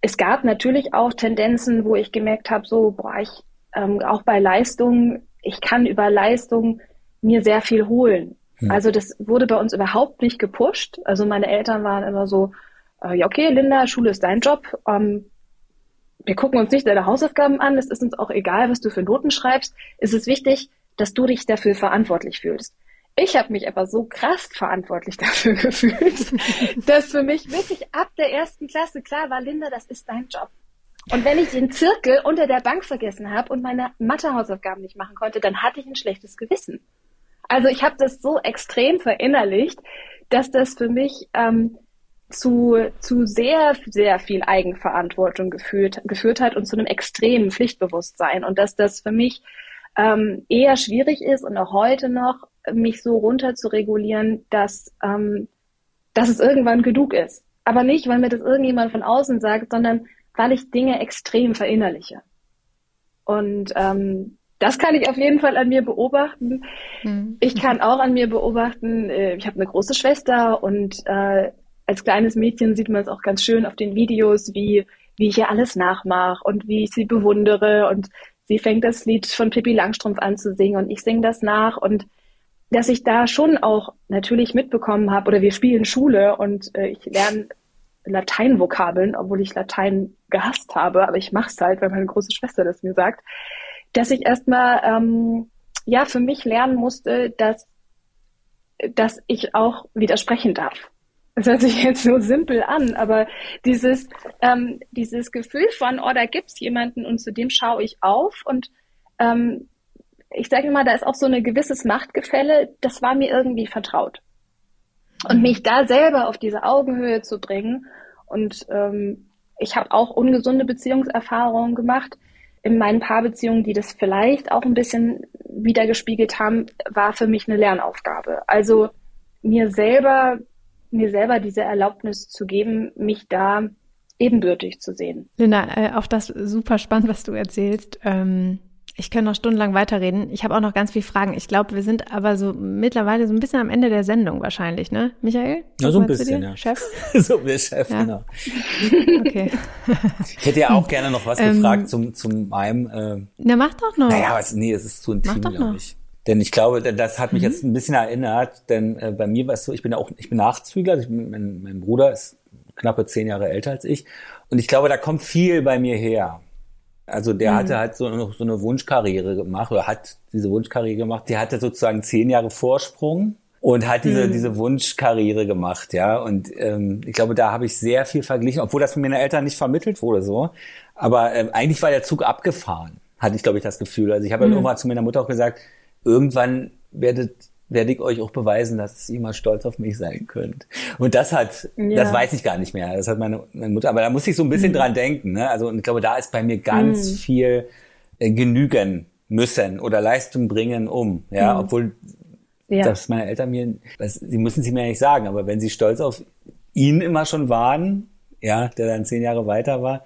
Es gab natürlich auch Tendenzen, wo ich gemerkt habe, so, boah, ich, ähm, auch bei Leistung, ich kann über Leistung mir sehr viel holen. Hm. Also das wurde bei uns überhaupt nicht gepusht. Also meine Eltern waren immer so, äh, ja okay, Linda, Schule ist dein Job. Ähm, wir gucken uns nicht deine Hausaufgaben an. Es ist uns auch egal, was du für Noten schreibst. Es ist wichtig, dass du dich dafür verantwortlich fühlst. Ich habe mich aber so krass verantwortlich [LAUGHS] dafür gefühlt, dass für mich wirklich ab der ersten Klasse klar war, Linda, das ist dein Job. Und wenn ich den Zirkel unter der Bank vergessen habe und meine Mathehausaufgaben nicht machen konnte, dann hatte ich ein schlechtes Gewissen. Also ich habe das so extrem verinnerlicht, dass das für mich ähm, zu, zu sehr, sehr viel Eigenverantwortung geführt, geführt hat und zu einem extremen Pflichtbewusstsein. Und dass das für mich ähm, eher schwierig ist und auch heute noch mich so runter zu regulieren, dass, ähm, dass es irgendwann genug ist. Aber nicht, weil mir das irgendjemand von außen sagt, sondern weil ich Dinge extrem verinnerliche. Und ähm, das kann ich auf jeden Fall an mir beobachten. Mhm. Ich kann auch an mir beobachten, äh, ich habe eine große Schwester und äh, als kleines Mädchen sieht man es auch ganz schön auf den Videos, wie, wie ich ihr alles nachmache und wie ich sie bewundere und sie fängt das Lied von Pippi Langstrumpf an zu singen und ich singe das nach und dass ich da schon auch natürlich mitbekommen habe, oder wir spielen Schule und äh, ich lerne Lateinvokabeln, obwohl ich Latein gehasst habe, aber ich mache es halt, weil meine große Schwester das mir sagt, dass ich erstmal ähm, ja für mich lernen musste, dass dass ich auch widersprechen darf. Das hört sich jetzt so simpel an, aber dieses ähm, dieses Gefühl von, oh, da gibt's jemanden und zu dem schaue ich auf und ähm, ich sage mal, da ist auch so ein gewisses Machtgefälle, das war mir irgendwie vertraut. Und mhm. mich da selber auf diese Augenhöhe zu bringen und ähm, ich habe auch ungesunde Beziehungserfahrungen gemacht. In meinen Paarbeziehungen, die das vielleicht auch ein bisschen wiedergespiegelt haben, war für mich eine Lernaufgabe. Also mir selber, mir selber diese Erlaubnis zu geben, mich da ebenbürtig zu sehen. Linda, äh, auch das super spannend, was du erzählst. Ähm ich kann noch stundenlang weiterreden. Ich habe auch noch ganz viele Fragen. Ich glaube, wir sind aber so mittlerweile so ein bisschen am Ende der Sendung wahrscheinlich, ne? Michael? Ja, so ein bisschen, ja. Chef? [LAUGHS] so ein bisschen, Chef, ja. genau. okay. ich hätte ja auch gerne noch was ähm, gefragt zum, zum meinem. Äh, Na, mach doch noch. Naja, was, nee, es ist zu intim, glaube ich. Denn ich glaube, das hat mich mhm. jetzt ein bisschen erinnert, denn äh, bei mir war es so, ich bin ja auch, ich bin Nachzügler, ich bin, mein, mein Bruder ist knappe zehn Jahre älter als ich. Und ich glaube, da kommt viel bei mir her. Also der mhm. hatte halt so, noch so eine Wunschkarriere gemacht oder hat diese Wunschkarriere gemacht. Der hatte sozusagen zehn Jahre Vorsprung und hat diese, mhm. diese Wunschkarriere gemacht, ja. Und ähm, ich glaube, da habe ich sehr viel verglichen, obwohl das von meinen Eltern nicht vermittelt wurde so. Aber ähm, eigentlich war der Zug abgefahren, hatte ich, glaube ich, das Gefühl. Also ich habe mhm. irgendwann zu meiner Mutter auch gesagt, irgendwann werdet werde ich euch auch beweisen, dass ihr mal stolz auf mich sein könnt. Und das hat, ja. das weiß ich gar nicht mehr. Das hat meine, meine Mutter, aber da muss ich so ein bisschen mhm. dran denken. Ne? Also und ich glaube, da ist bei mir ganz mhm. viel äh, genügen müssen oder Leistung bringen um. Ja, mhm. obwohl ja. das meine Eltern mir, das, sie müssen sie mir nicht sagen, aber wenn sie stolz auf ihn immer schon waren, ja, der dann zehn Jahre weiter war,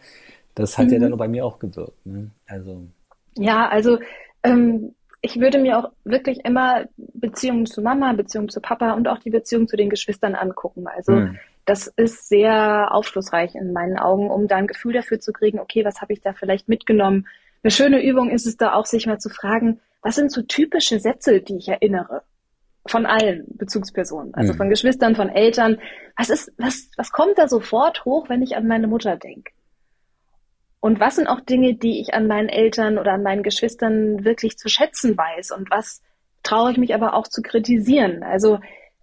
das hat ja mhm. dann bei mir auch gewirkt. Ne? Also ja, also ähm, ich würde mir auch wirklich immer Beziehungen zu Mama, Beziehungen zu Papa und auch die Beziehung zu den Geschwistern angucken. Also mhm. das ist sehr aufschlussreich in meinen Augen, um da ein Gefühl dafür zu kriegen, okay, was habe ich da vielleicht mitgenommen? Eine schöne Übung ist es da auch, sich mal zu fragen, was sind so typische Sätze, die ich erinnere? Von allen Bezugspersonen, also mhm. von Geschwistern, von Eltern. Was ist, was, was kommt da sofort hoch, wenn ich an meine Mutter denke? Und was sind auch Dinge, die ich an meinen Eltern oder an meinen Geschwistern wirklich zu schätzen weiß? Und was traue ich mich aber auch zu kritisieren? Also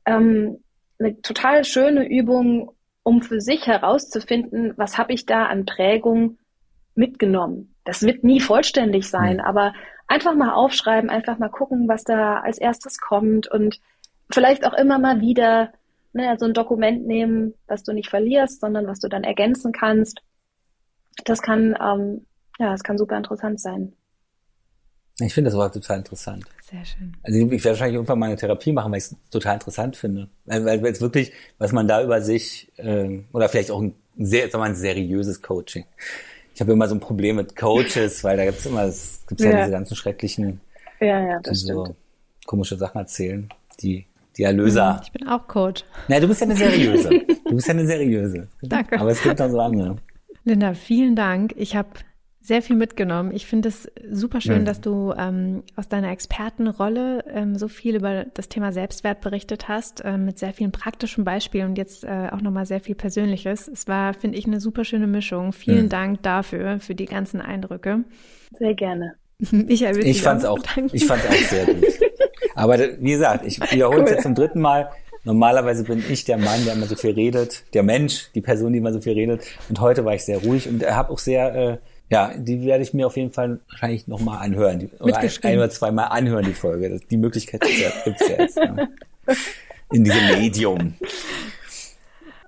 ähm, eine total schöne Übung, um für sich herauszufinden, was habe ich da an Prägung mitgenommen. Das wird nie vollständig sein, aber einfach mal aufschreiben, einfach mal gucken, was da als erstes kommt und vielleicht auch immer mal wieder ne, so ein Dokument nehmen, was du nicht verlierst, sondern was du dann ergänzen kannst das kann, ähm, ja, das kann super interessant sein. Ich finde das aber total interessant. Sehr schön. Also ich werde wahrscheinlich irgendwann mal eine Therapie machen, weil ich es total interessant finde. Weil, weil es wirklich, was man da über sich, äh, oder vielleicht auch ein sehr, sagen wir mal, ein seriöses Coaching. Ich habe immer so ein Problem mit Coaches, weil da gibt es immer, es gibt ja. ja diese ganzen schrecklichen, ja, ja, das die so komische Sachen erzählen, die die Erlöser. Ich bin auch Coach. Na, du bist ja eine seriöse. Du bist ja eine seriöse. [LAUGHS] Danke. Aber es gibt dann so andere. Linda, vielen Dank. Ich habe sehr viel mitgenommen. Ich finde es super schön, ja. dass du ähm, aus deiner Expertenrolle ähm, so viel über das Thema Selbstwert berichtet hast, äh, mit sehr vielen praktischen Beispielen und jetzt äh, auch nochmal sehr viel Persönliches. Es war, finde ich, eine super schöne Mischung. Vielen ja. Dank dafür, für die ganzen Eindrücke. Sehr gerne. [LAUGHS] Ich, ich fand es auch, ich fand's auch sehr gut. [LAUGHS] Aber wie gesagt, ich wiederhole es cool. jetzt zum dritten Mal. Normalerweise bin ich der Mann, der immer so viel redet, der Mensch, die Person, die immer so viel redet. Und heute war ich sehr ruhig und habe auch sehr, äh, ja, die werde ich mir auf jeden Fall wahrscheinlich nochmal anhören. Die, oder ein, ein oder zweimal anhören, die Folge. Die Möglichkeit gibt's ja jetzt. Ja. In diesem Medium.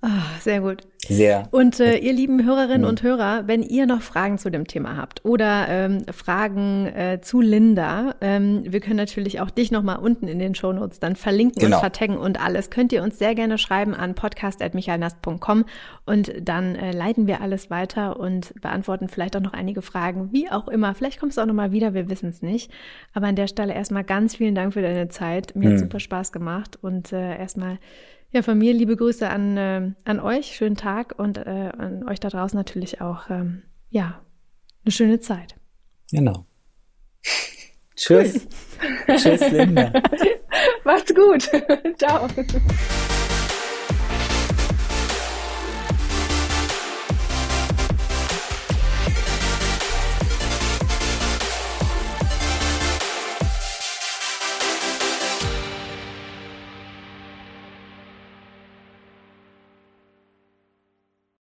Oh, sehr gut. Sehr. Und äh, ihr lieben Hörerinnen mhm. und Hörer, wenn ihr noch Fragen zu dem Thema habt oder ähm, Fragen äh, zu Linda, ähm, wir können natürlich auch dich nochmal unten in den Shownotes dann verlinken genau. und vertaggen und alles. Könnt ihr uns sehr gerne schreiben an podcast.michaelnast.com und dann äh, leiten wir alles weiter und beantworten vielleicht auch noch einige Fragen, wie auch immer. Vielleicht kommst du auch nochmal wieder, wir wissen es nicht. Aber an der Stelle erstmal ganz vielen Dank für deine Zeit. Mir mhm. hat super Spaß gemacht und äh, erstmal Ja, von mir liebe Grüße an, äh, an euch, schönen Tag und äh, an euch da draußen natürlich auch, ähm, ja, eine schöne Zeit. Genau. [LAUGHS] Tschüss. Tschüss, Linda. [LAUGHS] Macht's gut. [LAUGHS] Ciao.